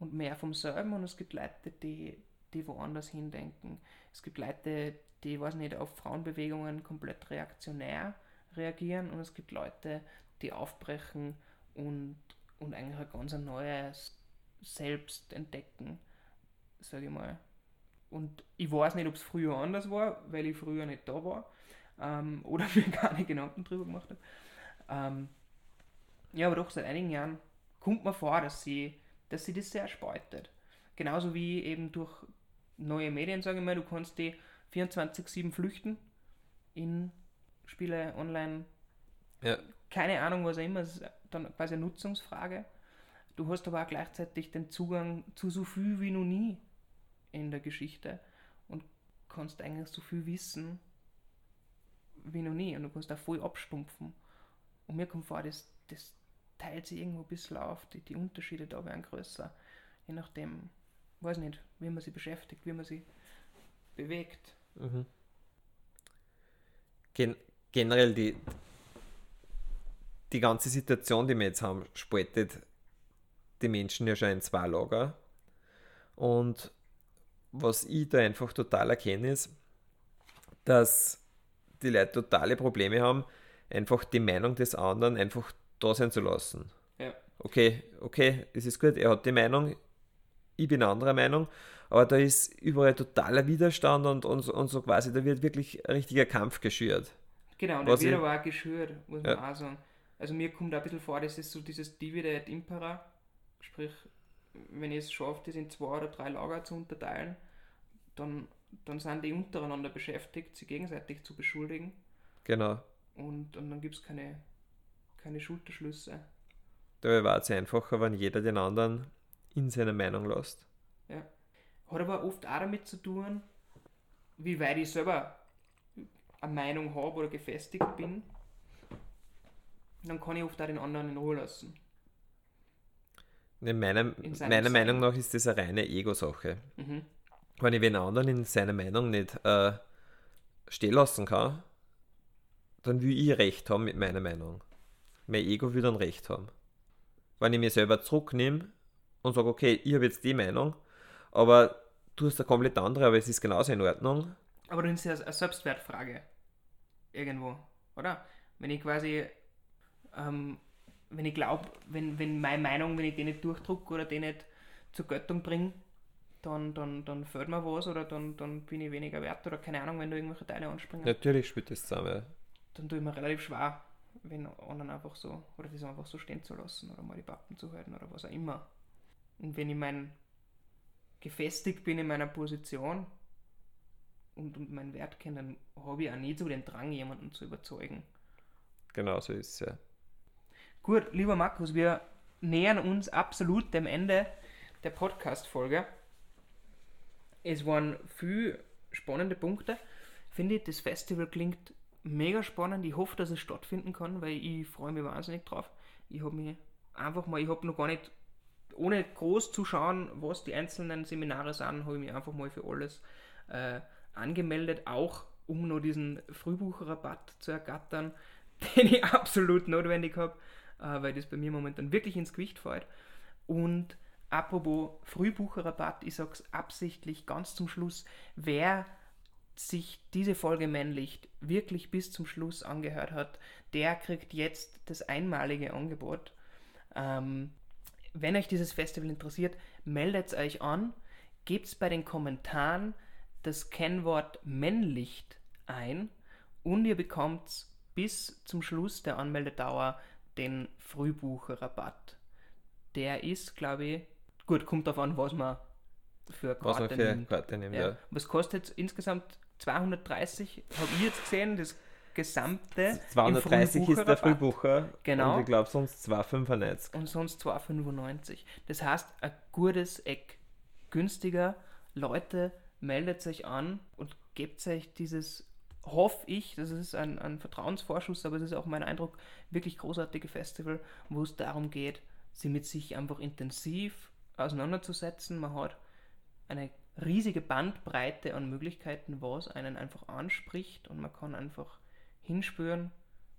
und mehr vom selben und es gibt Leute, die, die woanders hindenken. Es gibt Leute, die, weiß nicht, auf Frauenbewegungen komplett reaktionär reagieren und es gibt Leute, die aufbrechen und, und eigentlich ein ganz neues Selbst entdecken, sage ich mal. Und ich weiß nicht, ob es früher anders war, weil ich früher nicht da war ähm, oder mir keine Gedanken drüber gemacht habe. Ähm, ja, aber doch seit einigen Jahren kommt mir vor, dass sie, dass sie das sehr spaltet. Genauso wie eben durch neue Medien, sage ich mal, du kannst die 24-7 flüchten in Spiele online. Ja. Keine Ahnung, was auch immer, es ist dann quasi eine Nutzungsfrage. Du hast aber auch gleichzeitig den Zugang zu so viel wie noch nie in der Geschichte und kannst eigentlich so viel wissen wie noch nie und du kannst auch voll abstumpfen. Und mir kommt vor, das, das teilt sich irgendwo ein bisschen auf, die, die Unterschiede da werden größer, je nachdem, weiß nicht, wie man sie beschäftigt, wie man sie bewegt. Mhm. Gen generell die, die ganze Situation, die wir jetzt haben, spaltet die Menschen ja schon in zwei Lager. Und was ich da einfach total erkenne, ist, dass die Leute totale Probleme haben, einfach die Meinung des anderen einfach da sein zu lassen. Ja. Okay, okay, es ist gut, er hat die Meinung, ich bin anderer Meinung, aber da ist überall totaler Widerstand und, und, und so quasi, da wird wirklich ein richtiger Kampf geschürt. Genau, und der wird aber auch geschürt, muss Ja. man auch sagen. Also mir kommt auch ein bisschen vor, das ist so dieses Divide et Impera, sprich, wenn ich es schaffe, das in zwei oder drei Lager zu unterteilen, dann, dann sind die untereinander beschäftigt, sie gegenseitig zu beschuldigen Genau. und, und dann gibt es keine, keine Schulterschlüsse. Da war es einfacher, wenn jeder den anderen in seiner Meinung lässt. Hat aber oft auch damit zu tun, wie weit ich selber eine Meinung habe oder gefestigt bin. Dann kann ich oft auch den anderen in Ruhe lassen. In meiner, In meiner. Meinung nach ist das eine reine Ego-Sache. Mhm. Wenn ich den anderen in seiner Meinung nicht äh, stehen lassen kann, dann will ich Recht haben mit meiner Meinung. Mein Ego will dann Recht haben. Wenn ich mir selber zurücknehme und sage, okay, ich habe jetzt die Meinung, aber du hast eine komplett andere, aber es ist genauso in Ordnung. Aber dann ist ja eine Selbstwertfrage. Irgendwo, oder? Wenn ich quasi, ähm, wenn ich glaube, wenn, wenn meine Meinung, wenn ich die nicht durchdrucke oder die nicht zur Göttung bringe, dann, dann, dann fehlt mir was oder dann, dann bin ich weniger wert oder keine Ahnung, wenn da irgendwelche Teile anspringen. Natürlich spielt das zusammen. Dann tue ich mir relativ schwer, wenn anderen einfach so, oder das einfach so stehen zu lassen oder mal die Pappen zu halten oder was auch immer. Und wenn ich mein gefestigt bin in meiner Position und, und meinen Wert kenne, dann habe ich auch nie so den Drang, jemanden zu überzeugen. Genau so ist es ja. Gut, lieber Markus, wir nähern uns absolut dem Ende der Podcast-Folge. Es waren viele spannende Punkte. Finde ich, das Festival klingt mega spannend. Ich hoffe, dass es stattfinden kann, weil ich freue mich wahnsinnig drauf. Ich habe mich einfach mal, ich habe noch gar nicht, ohne groß zu schauen, was die einzelnen Seminare sind, habe ich mich einfach mal für alles äh, angemeldet, auch um nur diesen Frühbucherrabatt zu ergattern, den ich absolut notwendig habe, äh, weil das bei mir momentan wirklich ins Gewicht fällt. Und apropos Frühbucherrabatt, ich sage es absichtlich ganz zum Schluss, wer sich diese Folge Männlicht wirklich bis zum Schluss angehört hat, der kriegt jetzt das einmalige Angebot. Ähm, wenn euch dieses Festival interessiert, meldet euch an, gebt bei den Kommentaren das Kennwort Männlicht ein und ihr bekommt bis zum Schluss der Anmeldedauer den Frühbucherrabatt. Der ist, glaube ich, gut, kommt darauf an, was man für Was man Karte für nimmt. Karte nimmt, Ja. ja. Was kostet insgesamt 230? Habe ich jetzt gesehen, das gesamte. im 230 ist der. Frühbucher. Genau. Und ich glaube sonst 2,95. Und sonst 2,95. Das heißt, ein gutes Eck. Günstiger. Leute, meldet euch an und gebt euch dieses, hoffe ich, das ist ein, ein Vertrauensvorschuss, aber es ist auch mein Eindruck, wirklich großartige Festival, wo es darum geht, sie mit sich einfach intensiv auseinanderzusetzen. Man hat eine riesige Bandbreite an Möglichkeiten, was einen einfach anspricht und man kann einfach hinspüren,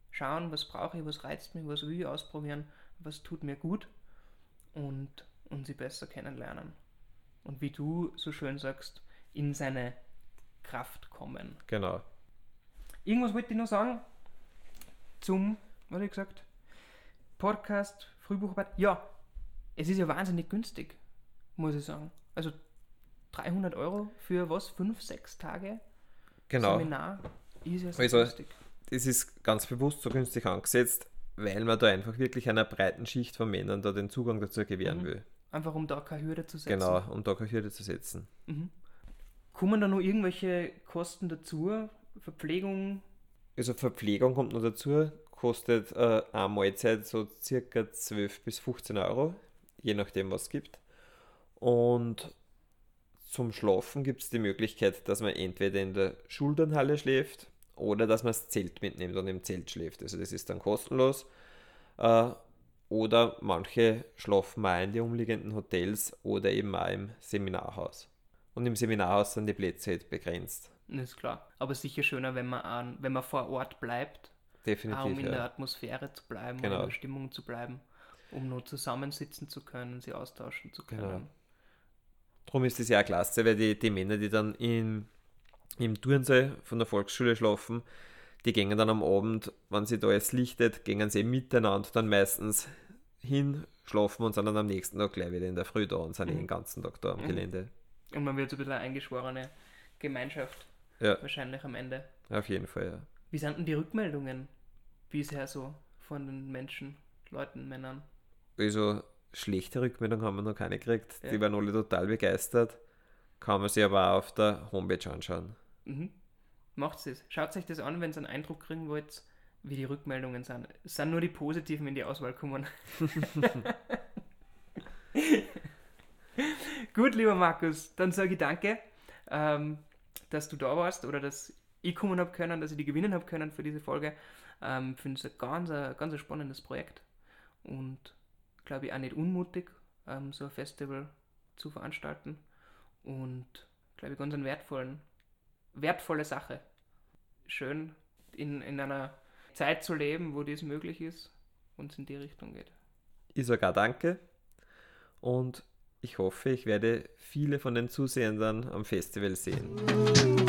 schauen, was brauche ich, was reizt mich, was will ich ausprobieren, was tut mir gut und, und sie besser kennenlernen. Und wie du so schön sagst, in seine Kraft kommen. Genau. Irgendwas wollte ich noch sagen zum, was habe ich gesagt? Podcast, Frühbucharbeit. Ja, es ist ja wahnsinnig günstig, muss ich sagen. Also 300 Euro für was? Fünf, sechs Tage Genau. Seminar ist ja sehr Also- günstig. Das ist ganz bewusst so günstig angesetzt, weil man da einfach wirklich einer breiten Schicht von Männern da den Zugang dazu gewähren Mhm. will. Einfach um da keine Hürde zu setzen. Genau, um da keine Hürde zu setzen. Mhm. Kommen da noch irgendwelche Kosten dazu? Verpflegung? Also Verpflegung kommt noch dazu, kostet äh, eine Mahlzeit so circa 12 bis 15 Euro, je nachdem was es gibt. Und zum Schlafen gibt es die Möglichkeit, dass man entweder in der Schulternhalle schläft oder dass man das Zelt mitnimmt und im Zelt schläft. Also das ist dann kostenlos. Äh, oder manche schlafen auch in die umliegenden Hotels oder eben auch im Seminarhaus. Und im Seminarhaus sind die Plätze halt begrenzt. Das ist klar. Aber sicher schöner, wenn man, an, wenn man vor Ort bleibt, auch um Definitiv. in der Ja. Atmosphäre zu bleiben, um Genau. in der Stimmung zu bleiben, um nur zusammensitzen zu können, sie austauschen zu können. Genau. Darum ist es ja auch klasse, weil die, die Männer, die dann in, im Turnsee von der Volksschule schlafen, die gehen dann am Abend, wenn sie da alles lichtet, gehen sie miteinander dann meistens hin, schlafen und sind dann am nächsten Tag gleich wieder in der Früh da und sind eh Mhm. den ganzen Tag da am Mhm. Gelände. Und man wird so ein bisschen eine eingeschworene Gemeinschaft Ja, wahrscheinlich am Ende. auf jeden Fall, ja. Wie sind denn die Rückmeldungen bisher so von den Menschen, Leuten, Männern? Also schlechte Rückmeldungen haben wir noch keine gekriegt. Ja. Die waren alle total begeistert. Kann man sich aber auch auf der Homepage anschauen. Mhm. Macht es. Schaut euch das an, wenn ihr einen Eindruck kriegen wollt, wie die Rückmeldungen sind. Es sind nur die positiven in die Auswahl gekommen. Gut, lieber Markus, dann sage ich danke, ähm, dass du da warst oder dass ich kommen habe können, dass ich die gewinnen habe können für diese Folge. Ähm, Finde es ein ganz, ganz spannendes Projekt und glaube ich auch nicht unmutig, ähm, so ein Festival zu veranstalten und glaube ich ganz wertvollen wertvolle Sache. Schön in, in einer Zeit zu leben, wo dies möglich ist und es in die Richtung geht. Ich auch danke und ich hoffe, ich werde viele von den Zusehenden am Festival sehen.